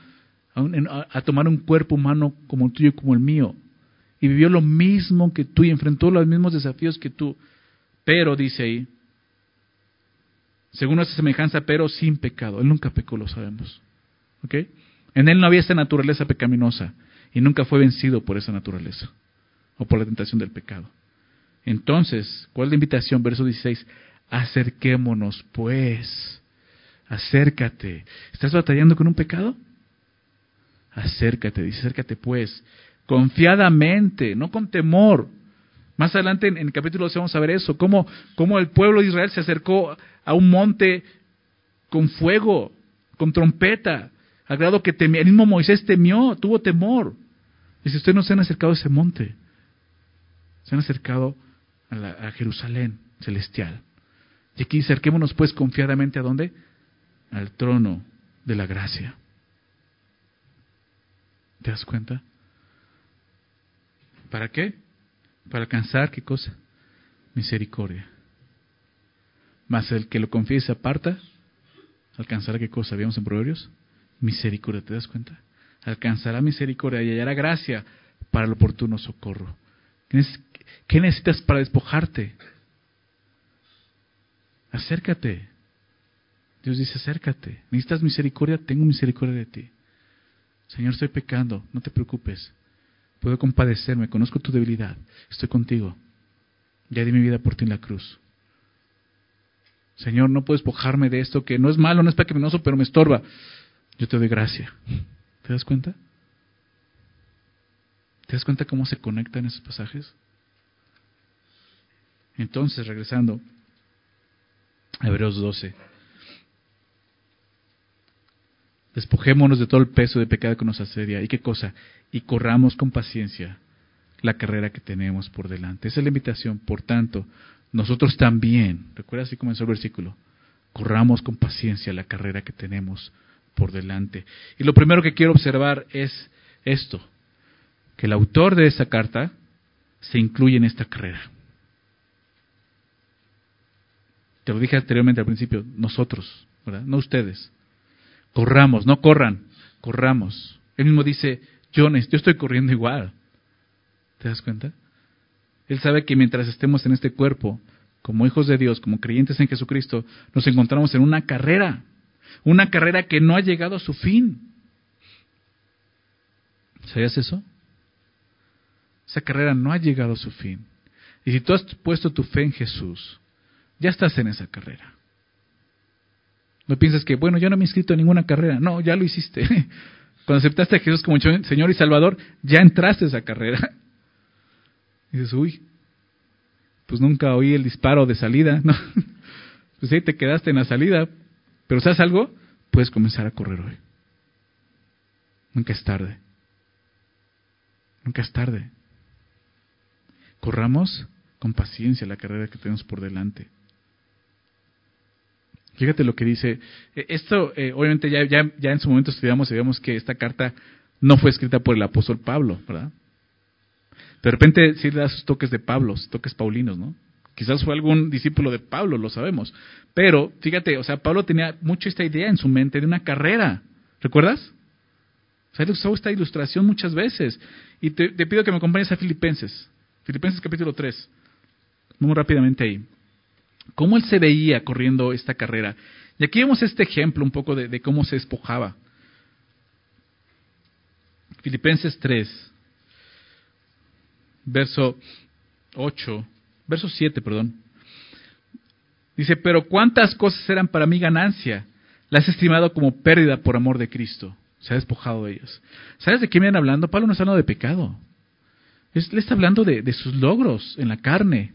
a, tomar un cuerpo humano como el tuyo y como el mío. Y vivió lo mismo que tú y enfrentó los mismos desafíos que tú. Pero, dice ahí, según nuestra semejanza, pero sin pecado. Él nunca pecó, lo sabemos. ¿Ok? En él no había esa naturaleza pecaminosa y nunca fue vencido por esa naturaleza o por la tentación del pecado. Entonces, ¿cuál es la invitación? Verso 16, acerquémonos pues, acércate. ¿Estás batallando con un pecado? Acércate, dice, acércate pues, confiadamente, no con temor. Más adelante en, el capítulo 12 vamos a ver eso, cómo, cómo el pueblo de Israel se acercó a un monte con fuego, con trompeta, al grado que el mismo Moisés temió, tuvo temor. Dice, ustedes no se han acercado a ese monte, se han acercado a Jerusalén celestial. Y aquí acerquémonos pues confiadamente a dónde? Al trono de la gracia. ¿Te das cuenta? ¿Para qué? Para alcanzar qué cosa? Misericordia. Mas el que lo confiese aparta, alcanzará qué cosa? ¿Habíamos en Proverbios? Misericordia, ¿te das cuenta? Alcanzará misericordia y hallará gracia para el oportuno socorro. ¿Qué necesitas para despojarte? Acércate. Dios dice, acércate. ¿Necesitas misericordia? Tengo misericordia de ti. Señor, estoy pecando, no te preocupes. Puedo compadecerme, conozco tu debilidad, estoy contigo. Ya di mi vida por ti en la cruz. Señor, no puedes despojarme de esto que no es malo, no es pecaminoso, pero me estorba. Yo te doy gracia. ¿Te das cuenta? ¿Te das cuenta cómo se conectan esos pasajes? Entonces, regresando a Hebreos 12. Despojémonos de todo el peso de pecado que nos asedia. ¿Y qué cosa? Y corramos con paciencia la carrera que tenemos por delante. Esa es la invitación. Por tanto, nosotros también, recuerda así comenzó el versículo, corramos con paciencia la carrera que tenemos por delante. Y lo primero que quiero observar es esto, que el autor de esta carta se incluye en esta carrera. Te lo dije anteriormente al principio, nosotros, ¿verdad? No ustedes. Corramos, no corran, corramos. Él mismo dice, yo, yo estoy corriendo igual. ¿Te das cuenta? Él sabe que mientras estemos en este cuerpo, como hijos de Dios, como creyentes en Jesucristo, nos encontramos en una carrera, una carrera que no ha llegado a su fin. ¿Sabías eso? Esa carrera no ha llegado a su fin. Y si tú has puesto tu fe en Jesús, ya estás en esa carrera. No piensas que, bueno, yo no me he inscrito en ninguna carrera. No, ya lo hiciste. Cuando aceptaste a Jesús como Señor y Salvador, ya entraste a esa carrera. Y dices, uy, pues nunca oí el disparo de salida. No. Pues ahí te quedaste en la salida. Pero ¿sabes algo? Puedes comenzar a correr hoy. Nunca es tarde. Nunca es tarde. Corramos con paciencia la carrera que tenemos por delante. Fíjate lo que dice. Eh, esto, eh, obviamente, ya, ya, ya en su momento estudiamos y vemos que esta carta no fue escrita por el apóstol Pablo, ¿verdad? De repente sí le da sus toques de Pablo, toques paulinos, ¿no? Quizás fue algún discípulo de Pablo, lo sabemos. Pero, fíjate, o sea, Pablo tenía mucho esta idea en su mente de una carrera. ¿Recuerdas? O sea, él usó esta ilustración muchas veces. Y te, pido que me acompañes a Filipenses. Filipenses capítulo 3. Muy rápidamente ahí cómo él se veía corriendo esta carrera. Y aquí vemos este ejemplo un poco de, cómo se despojaba. Filipenses 3, verso 8, verso 7, perdón. Dice, pero cuántas cosas eran para mí ganancia, las he estimado como pérdida por amor de Cristo. Se ha despojado de ellas. ¿Sabes de qué vienen hablando? Pablo no está hablando de pecado. le está hablando de sus logros en la carne,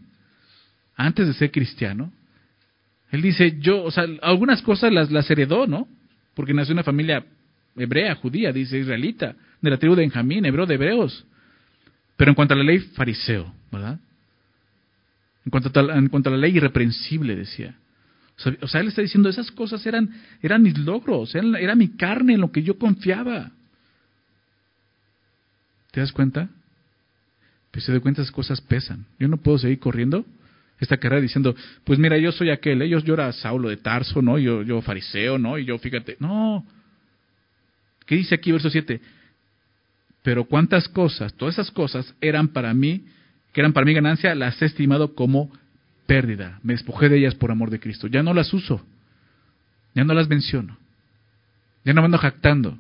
antes de ser cristiano, él dice, yo, o sea, algunas cosas las, las heredó, ¿no? Porque nació en una familia hebrea, judía, dice israelita, de la tribu de Benjamín, hebreo de hebreos. Pero en cuanto a la ley, fariseo, ¿verdad? En cuanto a, en cuanto a la ley, irreprensible, decía. O sea, él está diciendo, esas cosas eran, eran mis logros, era mi carne en lo que yo confiaba. ¿Te das cuenta? Pues se da cuenta, esas cosas pesan. Yo no puedo seguir corriendo esta carrera diciendo, pues mira, yo soy aquel, ellos ¿eh? yo era Saulo de Tarso, ¿no? Yo, yo fariseo, ¿no? Y yo, fíjate, no. ¿Qué dice aquí verso 7? Pero cuántas cosas, todas esas cosas eran para mí, que eran para mi ganancia, las he estimado como pérdida. Me despojé de ellas por amor de Cristo. Ya no las uso. Ya no las menciono. Ya no me ando jactando.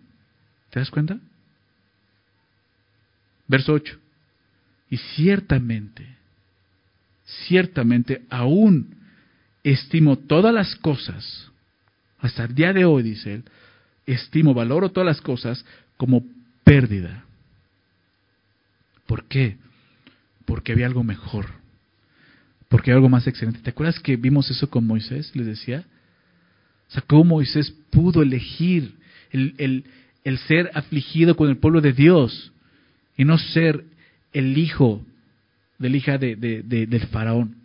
¿Te das cuenta? Verso 8. Y ciertamente, ciertamente aún estimo todas las cosas, hasta el día de hoy, dice él, estimo, valoro todas las cosas como pérdida. ¿Por qué? Porque había algo mejor, porque había algo más excelente. ¿Te acuerdas que vimos eso con Moisés? Les decía. O cómo Moisés pudo elegir el, el, el ser afligido con el pueblo de Dios y no ser el hijo del hija de, del faraón.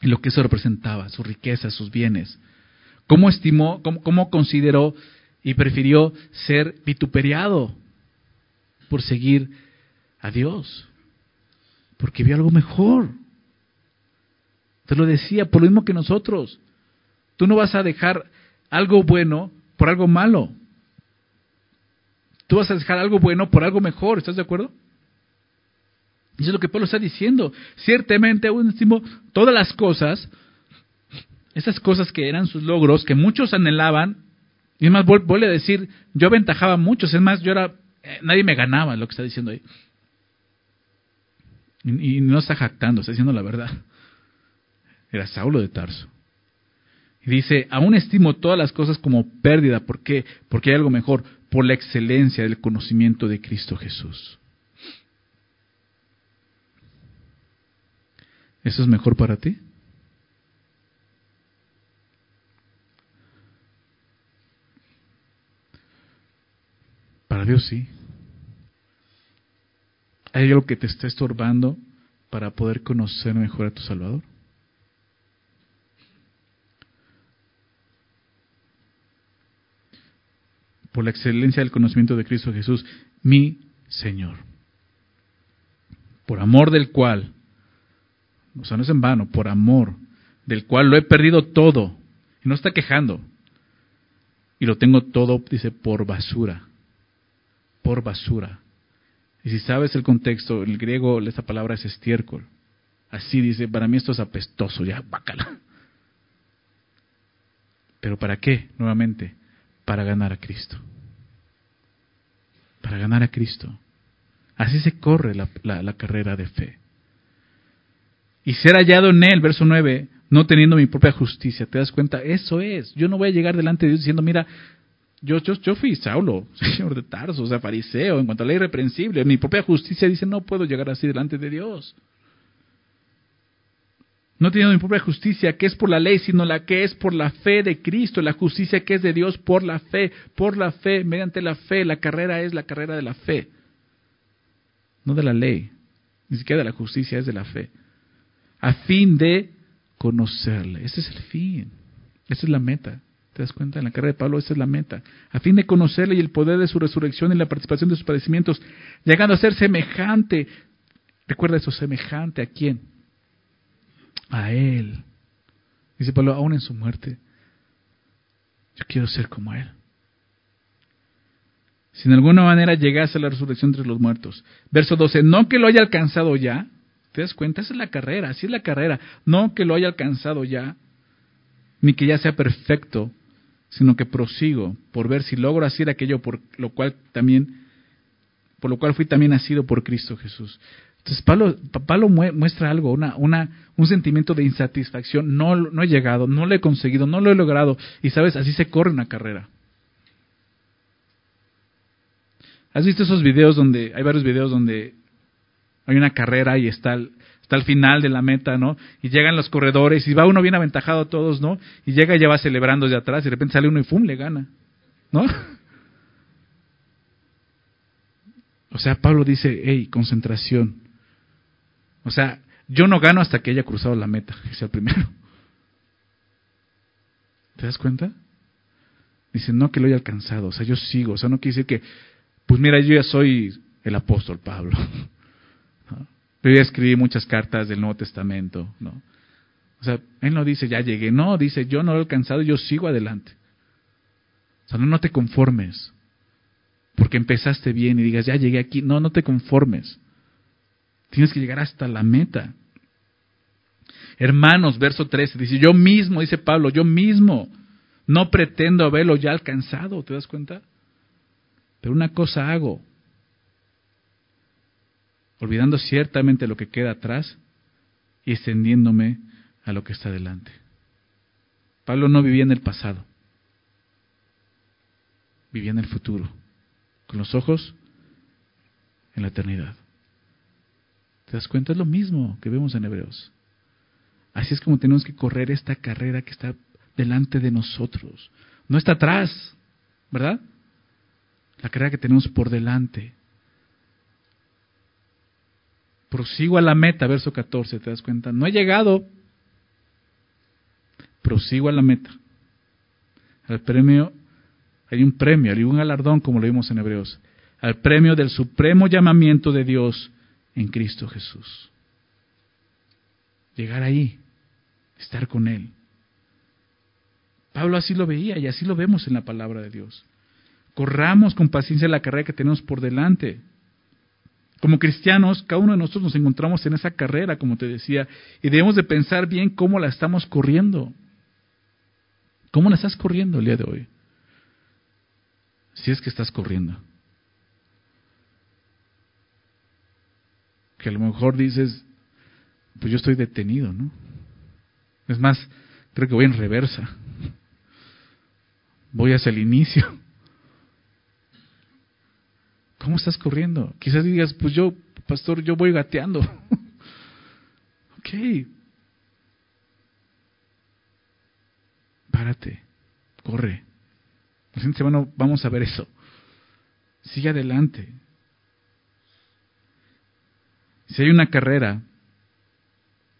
Y lo que eso representaba, su riqueza, sus bienes. ¿Cómo estimó, cómo, cómo consideró y prefirió ser vituperiado por seguir a Dios? Porque vio algo mejor. Te lo decía, por lo mismo que nosotros. Tú no vas a dejar algo bueno por algo malo. Tú vas a dejar algo bueno por algo mejor, ¿estás de acuerdo? Eso es lo que Pablo está diciendo. Ciertamente, aún estimo todas las cosas, esas cosas que eran sus logros, que muchos anhelaban, y es más, vuelve a decir, yo aventajaba muchos, es más, yo era, eh, nadie me ganaba, lo que está diciendo ahí. Y, y no está jactando, está diciendo la verdad. Era Saulo de Tarso. Y dice, aún estimo todas las cosas como pérdida. ¿Por qué? Porque hay algo mejor, por la excelencia del conocimiento de Cristo Jesús. ¿Eso es mejor para ti? Para Dios sí. ¿Hay algo que te está estorbando para poder conocer mejor a tu Salvador? Por la excelencia del conocimiento de Cristo Jesús, mi Señor. Por amor del cual o sea, no es en vano, por amor, del cual lo he perdido todo. Y no está quejando. Y lo tengo todo, dice, por basura. Por basura. Y si sabes el contexto, el griego esa palabra es estiércol. Así dice, para mí esto es apestoso, ya, bácala. ¿Pero para qué? Nuevamente, para ganar a Cristo. Para ganar a Cristo. Así se corre la carrera de fe y ser hallado en él, verso 9, no teniendo mi propia justicia. ¿Te das cuenta? Eso es. Yo no voy a llegar delante de Dios diciendo, mira, yo, yo, yo fui Saulo, señor de Tarso, o sea, fariseo, en cuanto a la irreprensible. Mi propia justicia dice, no puedo llegar así delante de Dios. No teniendo mi propia justicia, que es por la ley, sino la que es por la fe de Cristo, la justicia que es de Dios por la fe, por la fe, mediante la fe. La carrera es la carrera de la fe, no de la ley, ni siquiera de la justicia, es de la fe a fin de conocerle. Ese es el fin, esa es la meta. ¿Te das cuenta? En la carrera de Pablo esa es la meta. A fin de conocerle y el poder de su resurrección y la participación de sus padecimientos, llegando a ser semejante. Recuerda eso, semejante a quién? A Él. Dice Pablo, aún en su muerte, yo quiero ser como Él. Si en alguna manera llegase a la resurrección entre los muertos. Verso 12, no que lo haya alcanzado ya, ¿Te das cuenta? Esa es la carrera, así es la carrera. No que lo haya alcanzado ya, ni que ya sea perfecto, sino que prosigo por ver si logro hacer aquello por lo cual también, por lo cual fui también nacido por Cristo Jesús. Entonces Pablo, muestra algo, una, una, un sentimiento de insatisfacción. No, no he llegado, no lo he conseguido, no lo he logrado. Y sabes, así se corre una carrera. ¿Has visto esos videos donde, hay varios videos donde hay una carrera y está, el final de la meta, ¿no? Y llegan los corredores y va uno bien aventajado a todos, ¿no? Y llega y ya va celebrando de atrás y de repente sale uno y ¡fum! le gana, ¿no? O sea, Pablo dice, hey, concentración. O sea, yo no gano hasta que haya cruzado la meta, que sea el primero. ¿Te das cuenta? Dice, no que lo haya alcanzado, o sea, yo sigo, o sea, no quiere decir que, pues mira, yo ya soy el apóstol Pablo. Yo ya escribí muchas cartas del Nuevo Testamento, ¿no? O sea, él no dice, ya llegué, no, dice, yo no lo he alcanzado, yo sigo adelante. O sea, no, no te conformes, porque empezaste bien y digas, ya llegué aquí, no, no te conformes. Tienes que llegar hasta la meta. Hermanos, verso 13, dice, yo mismo, dice Pablo, yo mismo no pretendo haberlo ya alcanzado, ¿te das cuenta? Pero una cosa hago, olvidando ciertamente lo que queda atrás y extendiéndome a lo que está delante. Pablo no vivía en el pasado, vivía en el futuro, con los ojos en la eternidad. ¿Te das cuenta? Es lo mismo que vemos en Hebreos. Así es como tenemos que correr esta carrera que está delante de nosotros. No está atrás, ¿verdad? La carrera que tenemos por delante. Prosigo a la meta, verso 14, ¿te das cuenta? No he llegado. Prosigo a la meta. Al premio, hay un premio, hay un galardón, como lo vimos en Hebreos. Al premio del supremo llamamiento de Dios en Cristo Jesús. Llegar ahí, estar con Él. Pablo así lo veía y así lo vemos en la palabra de Dios. Corramos con paciencia la carrera que tenemos por delante. Como cristianos, cada uno de nosotros nos encontramos en esa carrera, como te decía, y debemos de pensar bien cómo la estamos corriendo. ¿Cómo la estás corriendo el día de hoy? Si es que estás corriendo. que a lo mejor dices, pues yo estoy detenido, ¿no? Es más, creo que voy en reversa. Voy hacia el inicio. ¿Cómo estás corriendo? Quizás digas, pues yo, pastor, yo voy gateando. ok. Párate, corre. La siguiente semana vamos a ver eso. Sigue adelante. Si hay una carrera,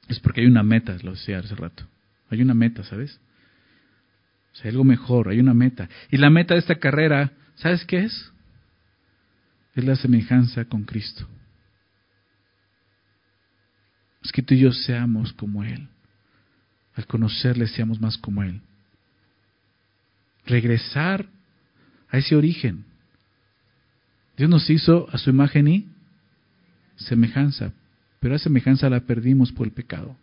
es porque hay una meta, lo decía hace rato. Hay una meta, ¿sabes? O sea, algo mejor, hay una meta. Y la meta de esta carrera, ¿sabes qué es? Es la semejanza con Cristo. Es que tú y yo seamos como Él. Al conocerle seamos más como Él. Regresar a ese origen. Dios nos hizo a su imagen y semejanza, pero esa semejanza la perdimos por el pecado.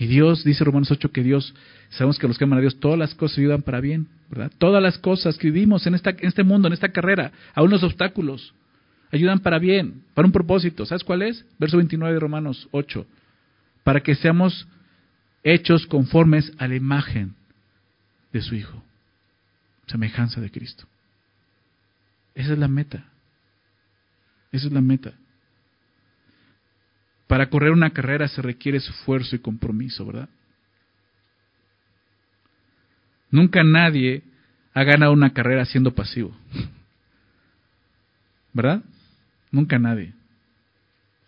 Y Dios, dice Romanos 8, que Dios, sabemos que los que aman a Dios, todas las cosas ayudan para bien, ¿verdad? Todas las cosas que vivimos en, esta, en este mundo, en esta carrera, aún los obstáculos, ayudan para bien, para un propósito. ¿Sabes cuál es? Verso 29 de Romanos 8. Para que seamos hechos conformes a la imagen de su Hijo, semejanza de Cristo. Esa es la meta. Esa es la meta. Para correr una carrera se requiere esfuerzo y compromiso, ¿verdad? Nunca nadie ha ganado una carrera siendo pasivo. ¿Verdad? Nunca nadie.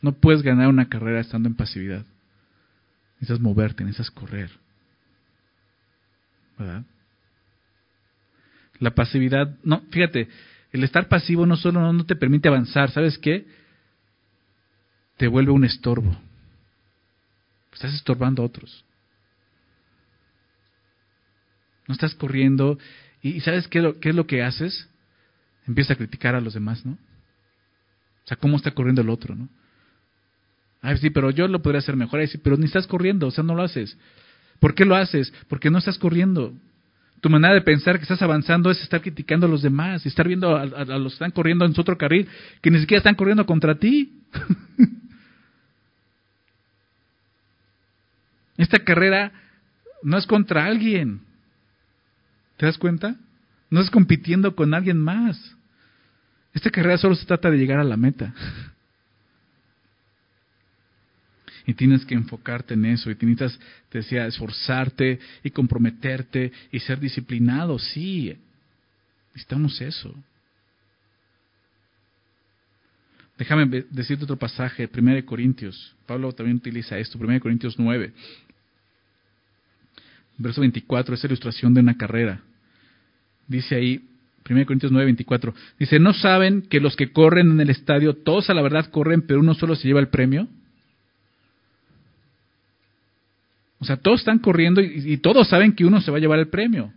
No puedes ganar una carrera estando en pasividad. Necesitas moverte, necesitas correr. ¿Verdad? La pasividad, no, fíjate, el estar pasivo no solo no te permite avanzar, ¿sabes qué? Te vuelve un estorbo. Estás estorbando a otros. No estás corriendo. ¿Y sabes qué, es lo que haces? Empieza a criticar a los demás, ¿no? O sea, ¿cómo está corriendo el otro, no? Ay, sí, pero yo lo podría hacer mejor. Ay, sí, pero ni estás corriendo, o sea, no lo haces. ¿Por qué lo haces? Porque no estás corriendo. Tu manera de pensar que estás avanzando es estar criticando a los demás, y estar viendo a, los que están corriendo en su otro carril, que ni siquiera están corriendo contra ti. Esta carrera no es contra alguien. ¿Te das cuenta? No es compitiendo con alguien más. Esta carrera solo se trata de llegar a la meta. Y tienes que enfocarte en eso. Y tienes, te decía, esforzarte y comprometerte y ser disciplinado. Sí, necesitamos eso. Déjame decirte otro pasaje, 1 Corintios. Pablo también utiliza esto, 1 Corintios 9. Verso 24, es ilustración de una carrera. Dice ahí, 1 Corintios 9, 24. Dice, ¿no saben que los que corren en el estadio, todos a la verdad corren, pero uno solo se lleva el premio? O sea, todos están corriendo y, todos saben que uno se va a llevar el premio.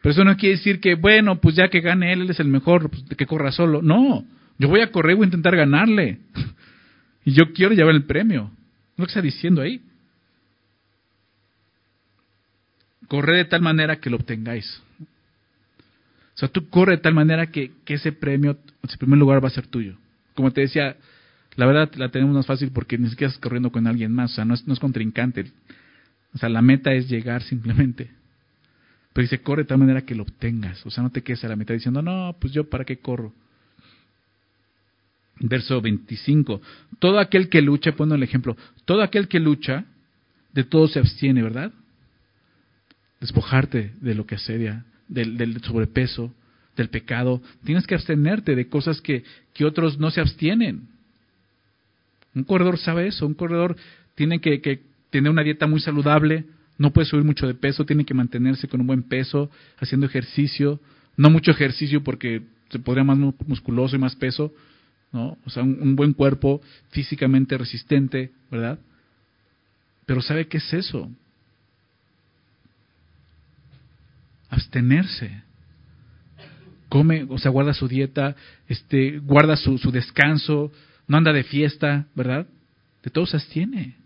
Pero eso no quiere decir que, bueno, pues ya que gane él, él es el mejor, pues, que corra solo. No, yo voy a correr, voy a intentar ganarle. Y yo quiero llevar el premio. ¿No lo que está diciendo ahí? Corre de tal manera que lo obtengáis. O sea, tú corre de tal manera que, ese premio, ese primer lugar va a ser tuyo. Como te decía, la verdad la tenemos más fácil porque ni siquiera estás corriendo con alguien más. O sea, no es, no es contrincante. O sea, la meta es llegar simplemente. Pero dice, corre de tal manera que lo obtengas. O sea, no te quedes a la mitad diciendo, no, pues yo para qué corro. Verso 25. Todo aquel que lucha, poniendo el ejemplo, todo aquel que lucha, de todo se abstiene, ¿verdad? Despojarte de lo que asedia, del, sobrepeso, del pecado. Tienes que abstenerte de cosas que, que otros no se abstienen. Un corredor sabe eso. Un corredor tiene que, que tener una dieta muy saludable, no puede subir mucho de peso, tiene que mantenerse con un buen peso, haciendo ejercicio, no mucho ejercicio porque se podría más musculoso y más peso, ¿no? O sea, un, buen cuerpo físicamente resistente, ¿verdad? Pero ¿sabe qué es eso? Abstenerse. Come, o sea, guarda su dieta, este, guarda su, su descanso, no anda de fiesta, ¿verdad? De todo se abstiene.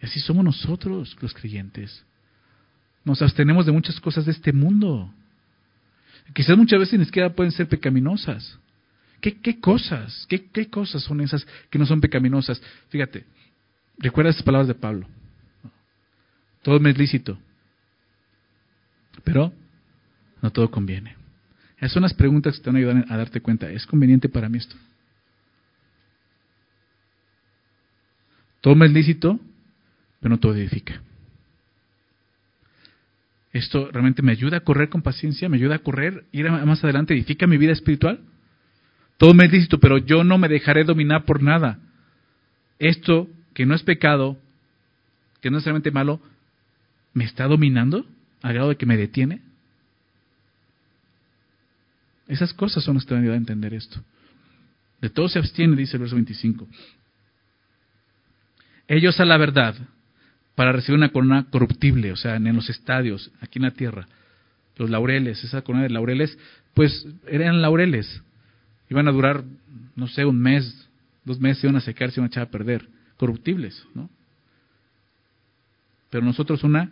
Y así somos nosotros los creyentes. Nos abstenemos de muchas cosas de este mundo. Quizás muchas veces ni siquiera pueden ser pecaminosas. ¿Qué, qué cosas? ¿Qué, ¿Qué cosas son esas que no son pecaminosas? Fíjate, recuerda esas palabras de Pablo. Todo me es lícito, pero no todo conviene. Esas son las preguntas que te van a ayudar a darte cuenta. ¿Es conveniente para mí esto? Todo me es lícito, pero no todo edifica. Esto realmente me ayuda a correr con paciencia, me ayuda a correr, ir más adelante, edifica mi vida espiritual. Todo me es lícito, pero yo no me dejaré dominar por nada. Esto, que no es pecado, que no es realmente malo, ¿me está dominando al grado de que me detiene? Esas cosas son las que van a ayudar a entender esto. De todo se abstiene, dice el verso 25. Ellos a la verdad para recibir una corona corruptible, o sea, en los estadios, aquí en la tierra. Los laureles, esa corona de laureles, pues eran laureles. Iban a durar, no sé, un mes, dos meses, iban a secarse, iban a echar a perder. Corruptibles, ¿no? Pero nosotros una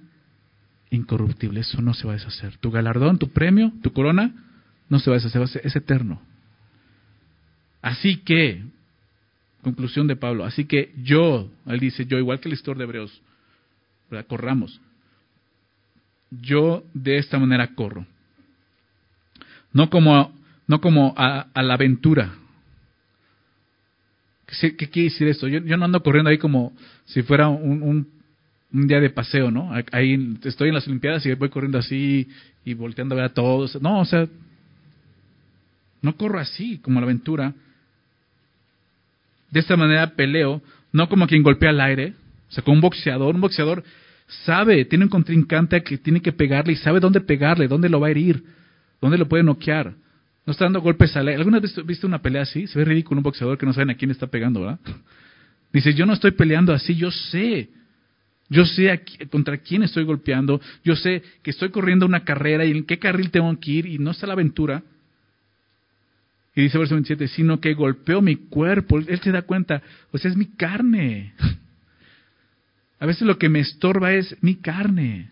incorruptible, eso no se va a deshacer. Tu galardón, tu premio, tu corona, no se va a deshacer, es eterno. Así que, conclusión de Pablo, así que yo, él dice yo, igual que el historiador de Hebreos, corramos. Yo de esta manera corro. No como, no como a, la aventura. ¿Qué, quiere decir esto? Yo, no ando corriendo ahí como si fuera un, un, día de paseo, ¿no? Ahí estoy en las Olimpiadas y voy corriendo así y volteando a ver a todos. No, o sea, no corro así como la aventura. De esta manera peleo, no como quien golpea el aire, o sea, con un boxeador, un boxeador sabe, tiene un contrincante que tiene que pegarle y sabe dónde pegarle, dónde lo va a herir, dónde lo puede noquear. No está dando golpes al aire. ¿Alguna vez viste una pelea así? Se ve ridículo un boxeador que no saben a quién está pegando, ¿verdad? Dice, yo no estoy peleando así, yo sé. Yo sé contra quién estoy golpeando. Yo sé que estoy corriendo una carrera y en qué carril tengo que ir y no está la aventura. Y dice verso 27, sino que golpeo mi cuerpo. Él se da cuenta, o sea, es mi carne. A veces lo que me estorba es mi carne.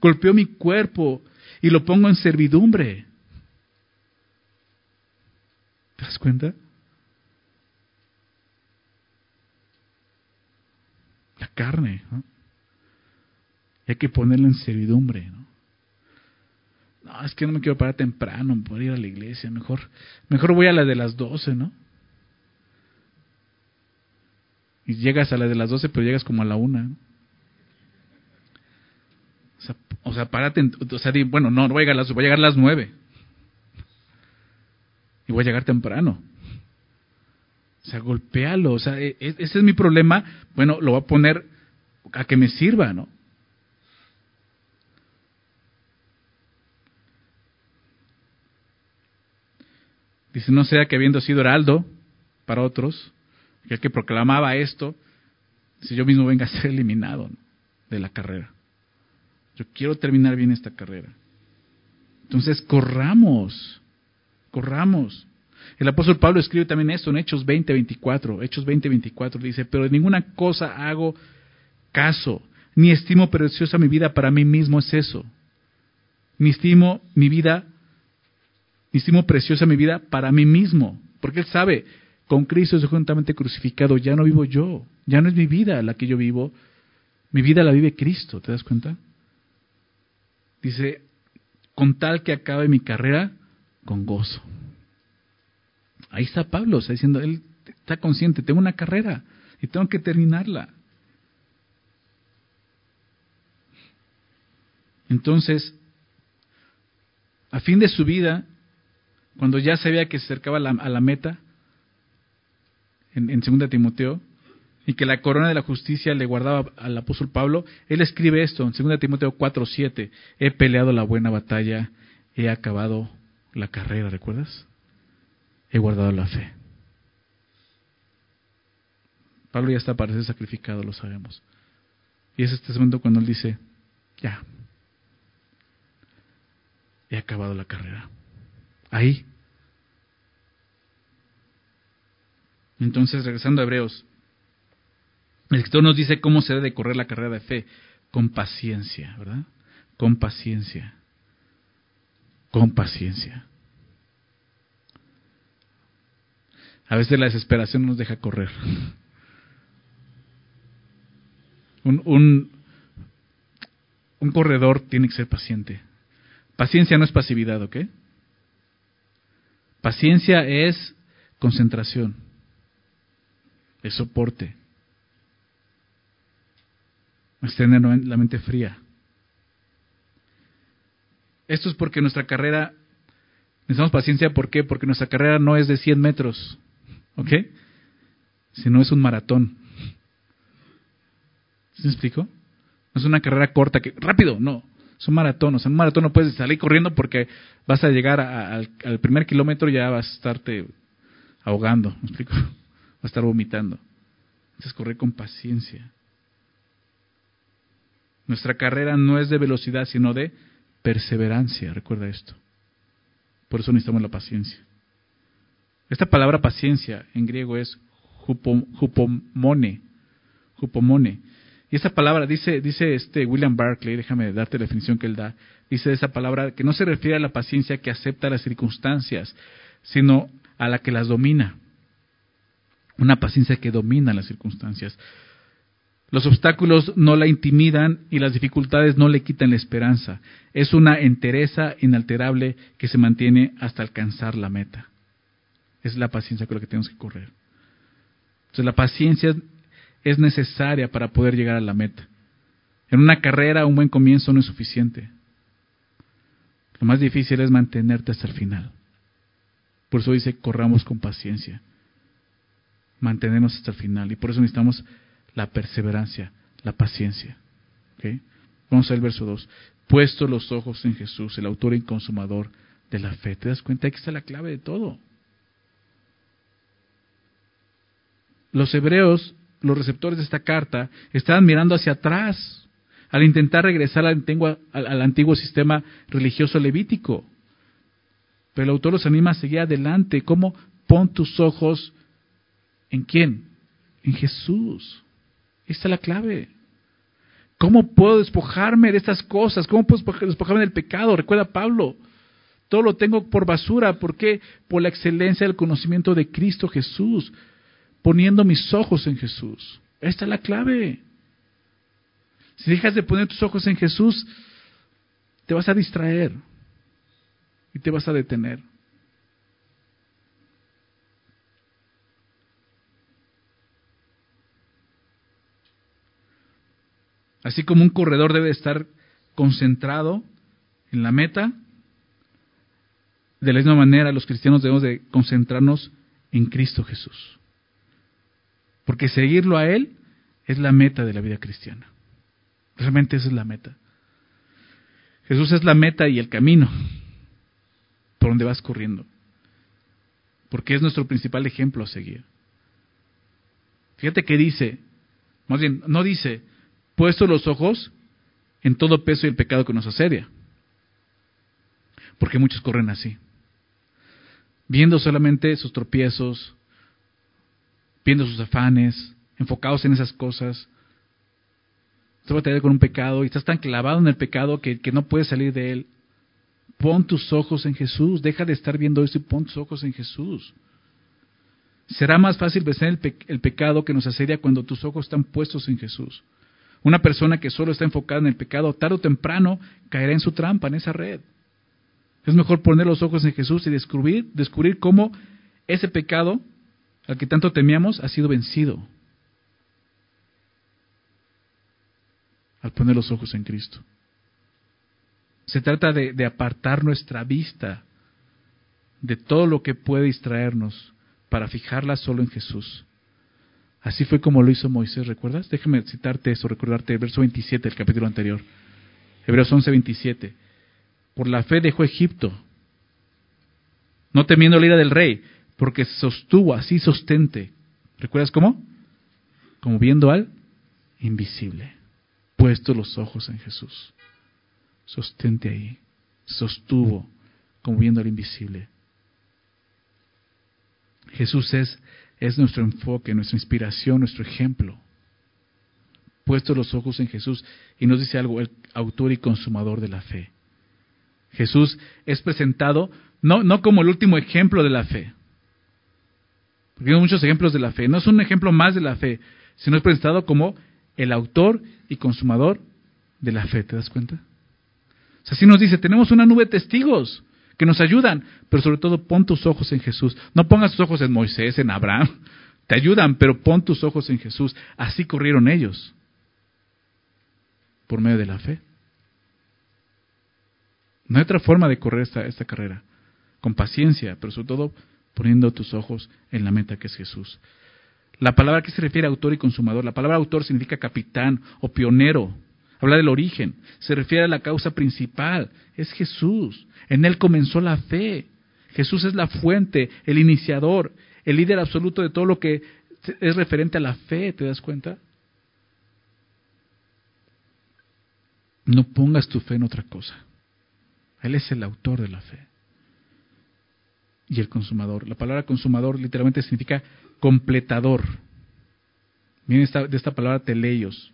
Golpeo mi cuerpo y lo pongo en servidumbre. ¿Te das cuenta? La carne. ¿no? Y hay que ponerla en servidumbre. ¿no? no, es que no me quiero parar temprano por ir a la iglesia. Mejor, mejor voy a la de las doce, ¿no? Y llegas a la de las 12, pero llegas como a la una. O sea, o párate, o sea, bueno, no, voy a llegar a las, voy a llegar a las 9. Y voy a llegar temprano. O sea, golpéalo. O sea, e, e, ese es mi problema. Bueno, lo voy a poner a que me sirva, ¿no? Dice, no sea que habiendo sido heraldo para otros, el que proclamaba esto, si yo mismo venga a ser eliminado de la carrera. Yo quiero terminar bien esta carrera. Entonces, corramos, corramos. El apóstol Pablo escribe también esto en Hechos 20, 24. Hechos 20, 24 dice, pero de ninguna cosa hago caso, ni estimo preciosa mi vida para mí mismo es eso. Ni estimo mi vida y estimo preciosa mi vida para mí mismo, porque Él sabe, con Cristo es juntamente crucificado, ya no vivo yo, ya no es mi vida la que yo vivo, mi vida la vive Cristo, ¿te das cuenta? Dice, con tal que acabe mi carrera con gozo. Ahí está Pablo, está diciendo, él está consciente, tengo una carrera y tengo que terminarla. Entonces, a fin de su vida, cuando ya sabía que se acercaba a la, meta, en, en 2 Timoteo, y que la corona de la justicia le guardaba al apóstol Pablo, él escribe esto en 2 Timoteo 4:7, he peleado la buena batalla, he acabado la carrera, ¿recuerdas? He guardado la fe. Pablo ya está para ser sacrificado, lo sabemos. Y es este momento cuando él dice, ya, he acabado la carrera. Ahí. Entonces, regresando a Hebreos, el escritor nos dice cómo se debe correr la carrera de fe. Con paciencia, ¿verdad? Con paciencia. Con paciencia. A veces la desesperación nos deja correr. Un, un, corredor tiene que ser paciente. Paciencia no es pasividad, ¿ok? Paciencia es concentración, es soporte, es tener la mente fría. Esto es porque nuestra carrera, necesitamos paciencia, ¿por qué? Porque nuestra carrera no es de 100 metros, ¿ok? Sino es un maratón. ¿Se me explico? No es una carrera corta que, rápido, no. Es un maratón, o sea, en un maratón no puedes salir corriendo porque vas a llegar al, primer kilómetro y ya vas a estarte ahogando, ¿me explico? Vas a estar vomitando. Entonces correr con paciencia. Nuestra carrera no es de velocidad, sino de perseverancia, recuerda esto. Por eso necesitamos la paciencia. Esta palabra paciencia en griego es hupomone, y esa palabra dice, dice este William Barclay, déjame darte la definición que él da, dice esa palabra que no se refiere a la paciencia que acepta las circunstancias, sino a la que las domina. Una paciencia que domina las circunstancias. Los obstáculos no la intimidan y las dificultades no le quitan la esperanza. Es una entereza inalterable que se mantiene hasta alcanzar la meta. Es la paciencia con la que tenemos que correr. Entonces la paciencia es necesaria para poder llegar a la meta. En una carrera un buen comienzo no es suficiente. Lo más difícil es mantenerte hasta el final. Por eso dice, corramos con paciencia. Mantenernos hasta el final. Y por eso necesitamos la perseverancia, la paciencia. Vamos al verso 2. Puesto los ojos en Jesús, el autor y consumador de la fe. ¿Te das cuenta? Aquí está la clave de todo. Los hebreos los receptores de esta carta estaban mirando hacia atrás al intentar regresar al antiguo, al, antiguo sistema religioso levítico. Pero el autor los anima a seguir adelante. ¿Cómo? Pon tus ojos en quién? En Jesús. Esta es la clave. ¿Cómo puedo despojarme de estas cosas? ¿Cómo puedo despojarme del pecado? Recuerda Pablo. Todo lo tengo por basura. ¿Por qué? Por la excelencia del conocimiento de Cristo Jesús poniendo mis ojos en Jesús. Esta es la clave. Si dejas de poner tus ojos en Jesús, te vas a distraer y te vas a detener. Así como un corredor debe estar concentrado en la meta, de la misma manera los cristianos debemos de concentrarnos en Cristo Jesús. Porque seguirlo a Él es la meta de la vida cristiana. Realmente esa es la meta. Jesús es la meta y el camino por donde vas corriendo. Porque es nuestro principal ejemplo a seguir. Fíjate que dice, más bien, no dice, puesto los ojos en todo peso y el pecado que nos asedia. Porque muchos corren así. Viendo solamente sus tropiezos, viendo sus afanes, enfocados en esas cosas. Estás batallando con un pecado y estás tan clavado en el pecado que, no puedes salir de él. Pon tus ojos en Jesús. Deja de estar viendo eso y pon tus ojos en Jesús. Será más fácil vencer el, pecado que nos asedia cuando tus ojos están puestos en Jesús. Una persona que solo está enfocada en el pecado, tarde o temprano caerá en su trampa, en esa red. Es mejor poner los ojos en Jesús y descubrir, descubrir cómo ese pecado al que tanto temíamos ha sido vencido. Al poner los ojos en Cristo. Se trata de apartar nuestra vista de todo lo que puede distraernos para fijarla solo en Jesús. Así fue como lo hizo Moisés, ¿recuerdas? Déjame citarte eso, recordarte el verso 27 del capítulo anterior. Hebreos 11, 27. Por la fe dejó Egipto, no temiendo la ira del rey, porque sostuvo así sostente. ¿Recuerdas cómo? Como viendo al invisible, puesto los ojos en Jesús. Sostente ahí, sostuvo como viendo al invisible. Jesús es, es nuestro enfoque, nuestra inspiración, nuestro ejemplo. Puesto los ojos en Jesús y nos dice algo, el autor y consumador de la fe. Jesús es presentado no, no como el último ejemplo de la fe, porque hay muchos ejemplos de la fe, no es un ejemplo más de la fe, sino es presentado como el autor y consumador de la fe, ¿te das cuenta? Así nos dice, tenemos una nube de testigos que nos ayudan, pero sobre todo pon tus ojos en Jesús. No pongas tus ojos en Moisés, en Abraham. Te ayudan, pero pon tus ojos en Jesús. Así corrieron ellos, por medio de la fe. No hay otra forma de correr esta carrera, con paciencia, pero sobre todo poniendo tus ojos en la meta que es Jesús. La palabra que se refiere a autor y consumador, la palabra autor significa capitán o pionero, habla del origen, se refiere a la causa principal, es Jesús. En Él comenzó la fe. Jesús es la fuente, el iniciador, el líder absoluto de todo lo que es referente a la fe, ¿te das cuenta? No pongas tu fe en otra cosa. Él es el autor de la fe. Y el consumador. La palabra consumador literalmente significa completador. Esta, de esta palabra teleios.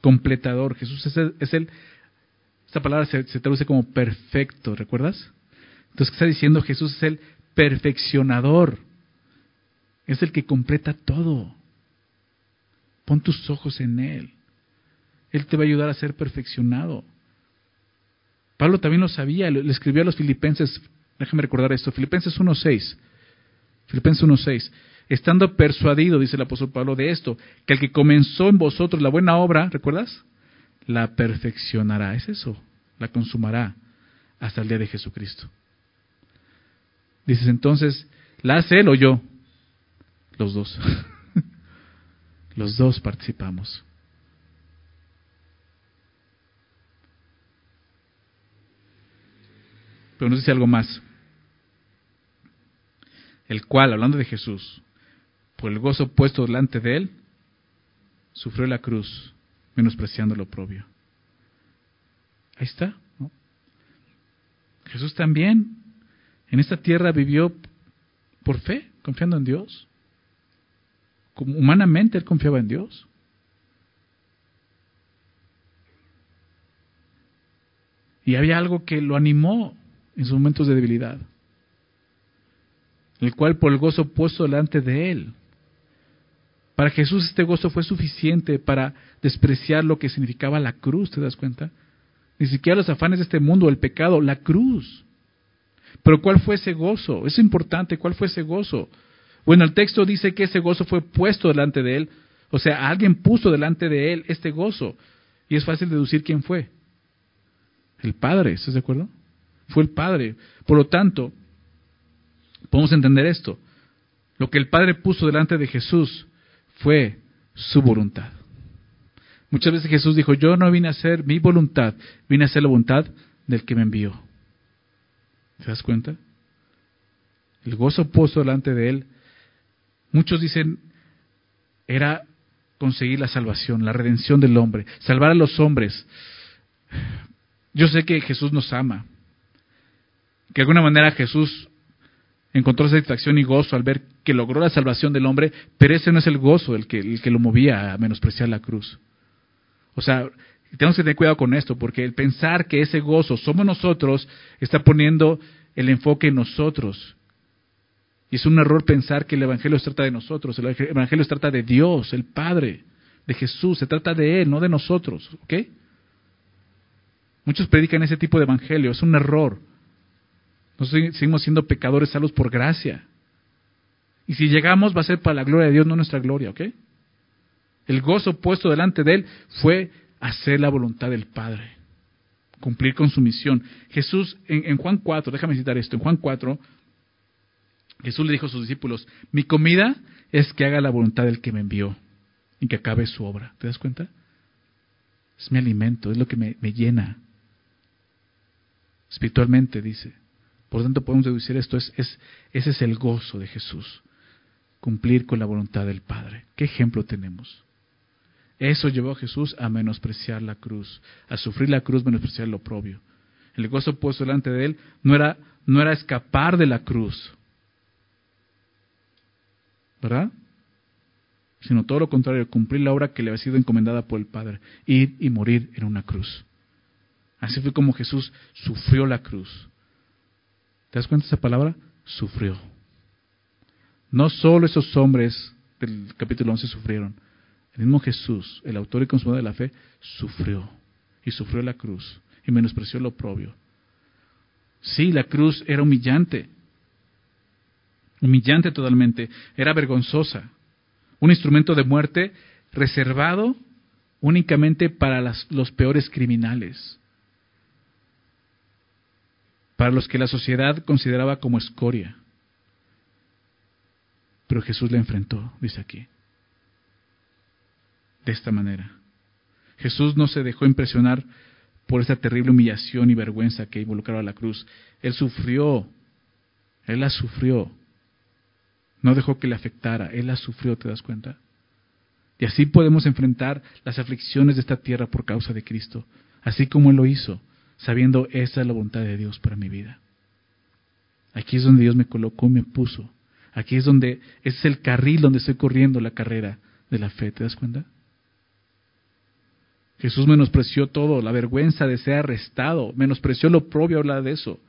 Completador. Jesús es es el esta palabra se, traduce como perfecto, ¿recuerdas? Entonces, ¿qué está diciendo? Jesús es el perfeccionador. Es el que completa todo. Pon tus ojos en Él. Él te va a ayudar a ser perfeccionado. Pablo también lo sabía, le escribió a los filipenses, déjame recordar esto, Filipenses 1.6. Filipenses 1.6. Estando persuadido, dice el apóstol Pablo, de esto, que el que comenzó en vosotros la buena obra, ¿recuerdas? la perfeccionará. Es eso, la consumará hasta el día de Jesucristo. Dices entonces, ¿la hace él o yo? Los dos. Los dos participamos. Pero nos dice algo más. El cual, hablando de Jesús, por el gozo puesto delante de él, sufrió la cruz, menospreciando lo propio. Ahí está. Jesús también en esta tierra vivió por fe, confiando en Dios. Como humanamente él confiaba en Dios. Y había algo que lo animó en sus momentos de debilidad, el cual por el gozo puesto delante de él, para Jesús este gozo fue suficiente para despreciar lo que significaba la cruz, ¿te das cuenta? Ni siquiera los afanes de este mundo, el pecado, la cruz. Pero ¿cuál fue ese gozo? Es importante, ¿cuál fue ese gozo? Bueno, el texto dice que ese gozo fue puesto delante de él, o sea, alguien puso delante de él este gozo. Y es fácil deducir quién fue. El Padre, ¿estás de acuerdo? Fue el Padre. Por lo tanto, podemos entender esto. Lo que el Padre puso delante de Jesús fue su voluntad. Muchas veces Jesús dijo, yo no vine a hacer mi voluntad, vine a hacer la voluntad del que me envió. ¿Te das cuenta? El gozo puesto delante de él, muchos dicen, era conseguir la salvación, la redención del hombre, salvar a los hombres. Yo sé que Jesús nos ama, que de alguna manera Jesús encontró satisfacción y gozo al ver que logró la salvación del hombre, pero ese no es el gozo el que, el que lo movía a menospreciar la cruz. O sea, tenemos que tener cuidado con esto, porque el pensar que ese gozo somos nosotros está poniendo el enfoque en nosotros. Y es un error pensar que el Evangelio se trata de nosotros, el Evangelio se trata de Dios, el Padre, de Jesús, se trata de Él, no de nosotros, ¿ok? Muchos predican ese tipo de Evangelio, es un error. Nosotros seguimos siendo pecadores salvos por gracia. Y si llegamos va a ser para la gloria de Dios, no nuestra gloria, ¿ok? El gozo puesto delante de él fue hacer la voluntad del Padre, cumplir con su misión. Jesús, en, Juan 4, déjame citar esto, en Juan 4, Jesús le dijo a sus discípulos, mi comida es que haga la voluntad del que me envió y que acabe su obra. ¿Te das cuenta? Es mi alimento, es lo que me, me llena. Espiritualmente, dice. Por lo tanto, podemos deducir esto, es, es, ese es el gozo de Jesús, cumplir con la voluntad del Padre. ¿Qué ejemplo tenemos? Eso llevó a Jesús a menospreciar la cruz, a sufrir la cruz, menospreciar lo propio. El gozo puesto delante de él no era, no era escapar de la cruz, ¿verdad? Sino todo lo contrario, cumplir la obra que le había sido encomendada por el Padre, ir y morir en una cruz. Así fue como Jesús sufrió la cruz. ¿Te das cuenta de esa palabra? Sufrió. No solo esos hombres del capítulo 11 sufrieron, el mismo Jesús, el autor y consumador de la fe, sufrió y sufrió la cruz y menospreció lo propio. Sí, la cruz era humillante, humillante totalmente, era vergonzosa, un instrumento de muerte reservado únicamente para los peores criminales, para los que la sociedad consideraba como escoria. Pero Jesús le enfrentó, dice aquí de esta manera. Jesús no se dejó impresionar por esa terrible humillación y vergüenza que involucraba la cruz. Él sufrió, Él la sufrió. No dejó que le afectara, Él la sufrió, ¿te das cuenta? Y así podemos enfrentar las aflicciones de esta tierra por causa de Cristo, así como Él lo hizo, sabiendo esa es la voluntad de Dios para mi vida. Aquí es donde Dios me colocó y me puso. Aquí es donde, ese es el carril donde estoy corriendo la carrera de la fe, ¿te das cuenta? Jesús menospreció todo, la vergüenza de ser arrestado, menospreció lo propio hablar de eso.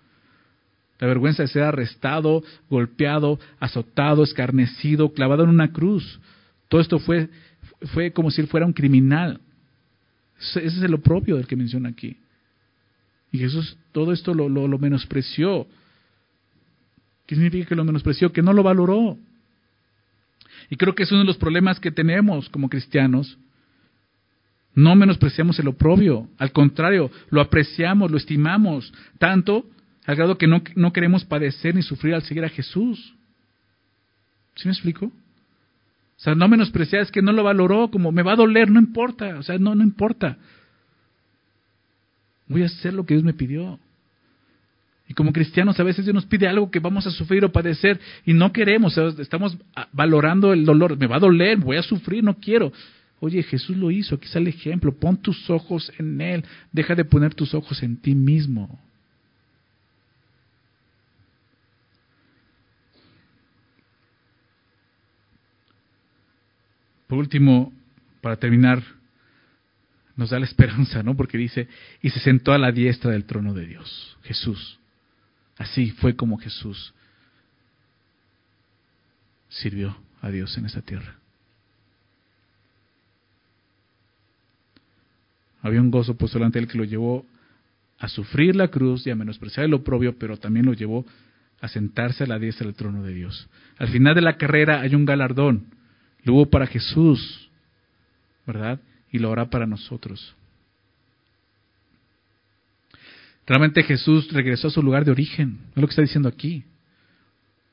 La vergüenza de ser arrestado, golpeado, azotado, escarnecido, clavado en una cruz. Todo esto fue, fue como si él fuera un criminal. Ese es lo propio del que menciona aquí. Y Jesús todo esto lo, lo, menospreció. ¿Qué significa que lo menospreció? Que no lo valoró. Y creo que es uno de los problemas que tenemos como cristianos no menospreciamos el oprobio, al contrario, lo apreciamos, lo estimamos, tanto al grado que no, no queremos padecer ni sufrir al seguir a Jesús. ¿Sí me explico? O sea, no menospreciar es que no lo valoró, como me va a doler, no importa, o sea, no, no importa. Voy a hacer lo que Dios me pidió. Y como cristianos a veces Dios nos pide algo que vamos a sufrir o padecer y no queremos, estamos valorando el dolor, me va a doler, voy a sufrir, no quiero. Oye, Jesús lo hizo, aquí está el ejemplo, pon tus ojos en Él, deja de poner tus ojos en ti mismo. Por último, para terminar, nos da la esperanza, ¿no? Porque dice, y se sentó a la diestra del trono de Dios, Jesús. Así fue como Jesús sirvió a Dios en esa tierra. Había un gozo puesto delante de él que lo llevó a sufrir la cruz y a menospreciar el oprobio, pero también lo llevó a sentarse a la diestra del trono de Dios. Al final de la carrera hay un galardón. Lo hubo para Jesús, ¿verdad? Y lo hará para nosotros. Realmente Jesús regresó a su lugar de origen, es lo que está diciendo aquí.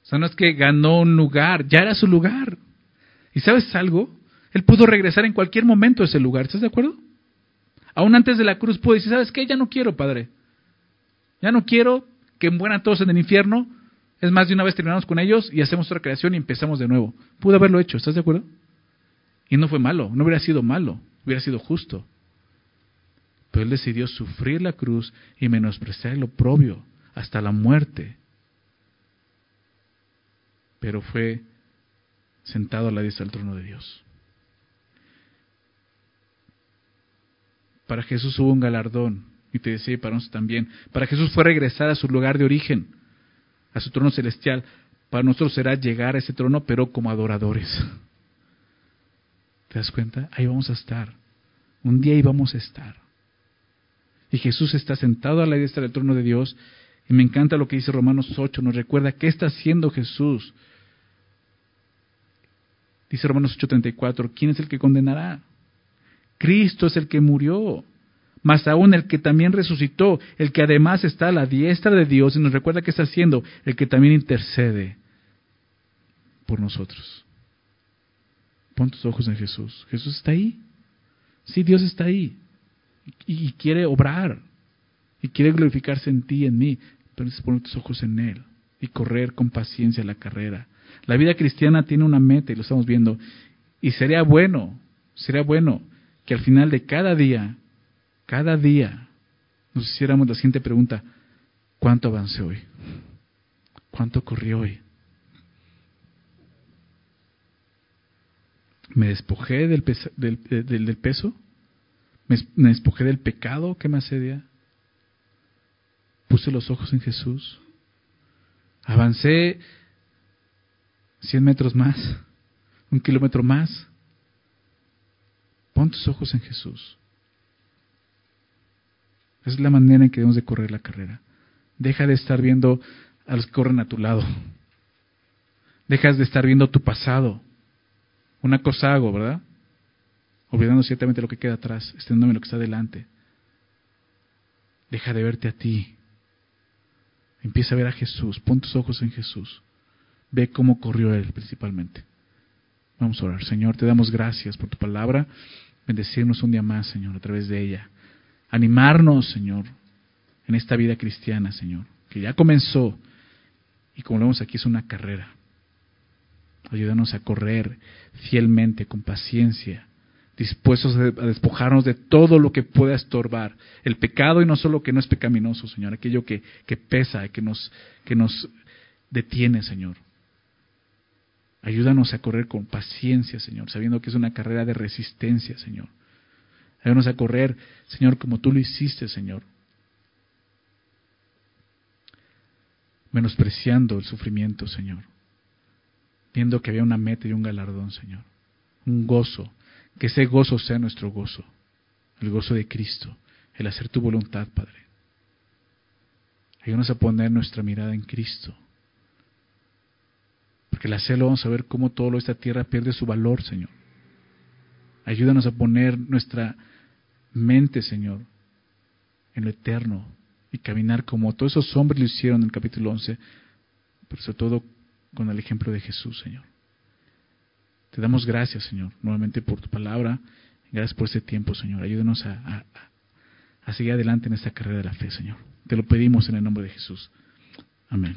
O sea, no es que ganó un lugar, ya era su lugar. ¿Y sabes algo? Él pudo regresar en cualquier momento a ese lugar, ¿estás de acuerdo? Aún antes de la cruz pudo decir, ¿sabes qué? Ya no quiero, Padre. Ya no quiero que mueran todos en el infierno. Es más, de una vez terminamos con ellos y hacemos otra creación y empezamos de nuevo. Pudo haberlo hecho, ¿estás de acuerdo? Y no fue malo, no hubiera sido malo, hubiera sido justo. Pero él decidió sufrir la cruz y menospreciar el oprobio hasta la muerte. Pero fue sentado a la diestra del trono de Dios. Para Jesús hubo un galardón, y te decía, para nosotros también. Para Jesús fue regresar a su lugar de origen, a su trono celestial. Para nosotros será llegar a ese trono, pero como adoradores. ¿Te das cuenta? Ahí vamos a estar. Un día ahí vamos a estar. Y Jesús está sentado a la diestra del trono de Dios. Y me encanta lo que dice Romanos 8. Nos recuerda qué está haciendo Jesús. Dice Romanos 8:34. ¿Quién es el que condenará? Cristo es el que murió. Más aún el que también resucitó, el que además está a la diestra de Dios y nos recuerda qué está haciendo, el que también intercede por nosotros. Pon tus ojos en Jesús. Jesús está ahí. Sí, Dios está ahí y, quiere obrar y quiere glorificarse en ti en mí, necesitas poner tus ojos en Él y correr con paciencia la carrera. La vida cristiana tiene una meta y lo estamos viendo. Y sería bueno, sería bueno que al final de cada día, cada día, nos hiciéramos la siguiente pregunta, ¿cuánto avancé hoy? ¿Cuánto corrí hoy? ¿Me despojé del, del, del peso? Me, despojé del pecado que me asedia. Puse los ojos en Jesús. Avancé 100 metros más, un kilómetro más. Pon tus ojos en Jesús. Esa es la manera en que debemos de correr la carrera. Deja de estar viendo a los que corren a tu lado. Dejas de estar viendo tu pasado. Una cosa hago, ¿verdad? olvidando ciertamente lo que queda atrás, extendiéndome lo que está delante. Deja de verte a ti. Empieza a ver a Jesús. Pon tus ojos en Jesús. Ve cómo corrió Él principalmente. Vamos a orar. Señor, te damos gracias por tu palabra. Bendecirnos un día más, Señor, a través de ella. Animarnos, Señor, en esta vida cristiana, Señor, que ya comenzó y como vemos aquí es una carrera. Ayúdanos a correr fielmente, con paciencia, dispuestos a despojarnos de todo lo que pueda estorbar. El pecado y no solo que no es pecaminoso, Señor, aquello que, que pesa, que nos, que nos detiene, Señor. Ayúdanos a correr con paciencia, Señor, sabiendo que es una carrera de resistencia, Señor. Ayúdanos a correr, Señor, como tú lo hiciste, Señor. Menospreciando el sufrimiento, Señor. Viendo que había una meta y un galardón, Señor. Un gozo que ese gozo sea nuestro gozo, el gozo de Cristo, el hacer tu voluntad, Padre. Ayúdanos a poner nuestra mirada en Cristo. Porque al hacerlo vamos a ver cómo todo esta tierra pierde su valor, Señor. Ayúdanos a poner nuestra mente, Señor, en lo eterno y caminar como todos esos hombres lo hicieron en el capítulo 11, pero sobre todo con el ejemplo de Jesús, Señor. Te damos gracias, Señor, nuevamente por tu palabra. Gracias por este tiempo, Señor. Ayúdenos a, a seguir adelante en esta carrera de la fe, Señor. Te lo pedimos en el nombre de Jesús. Amén.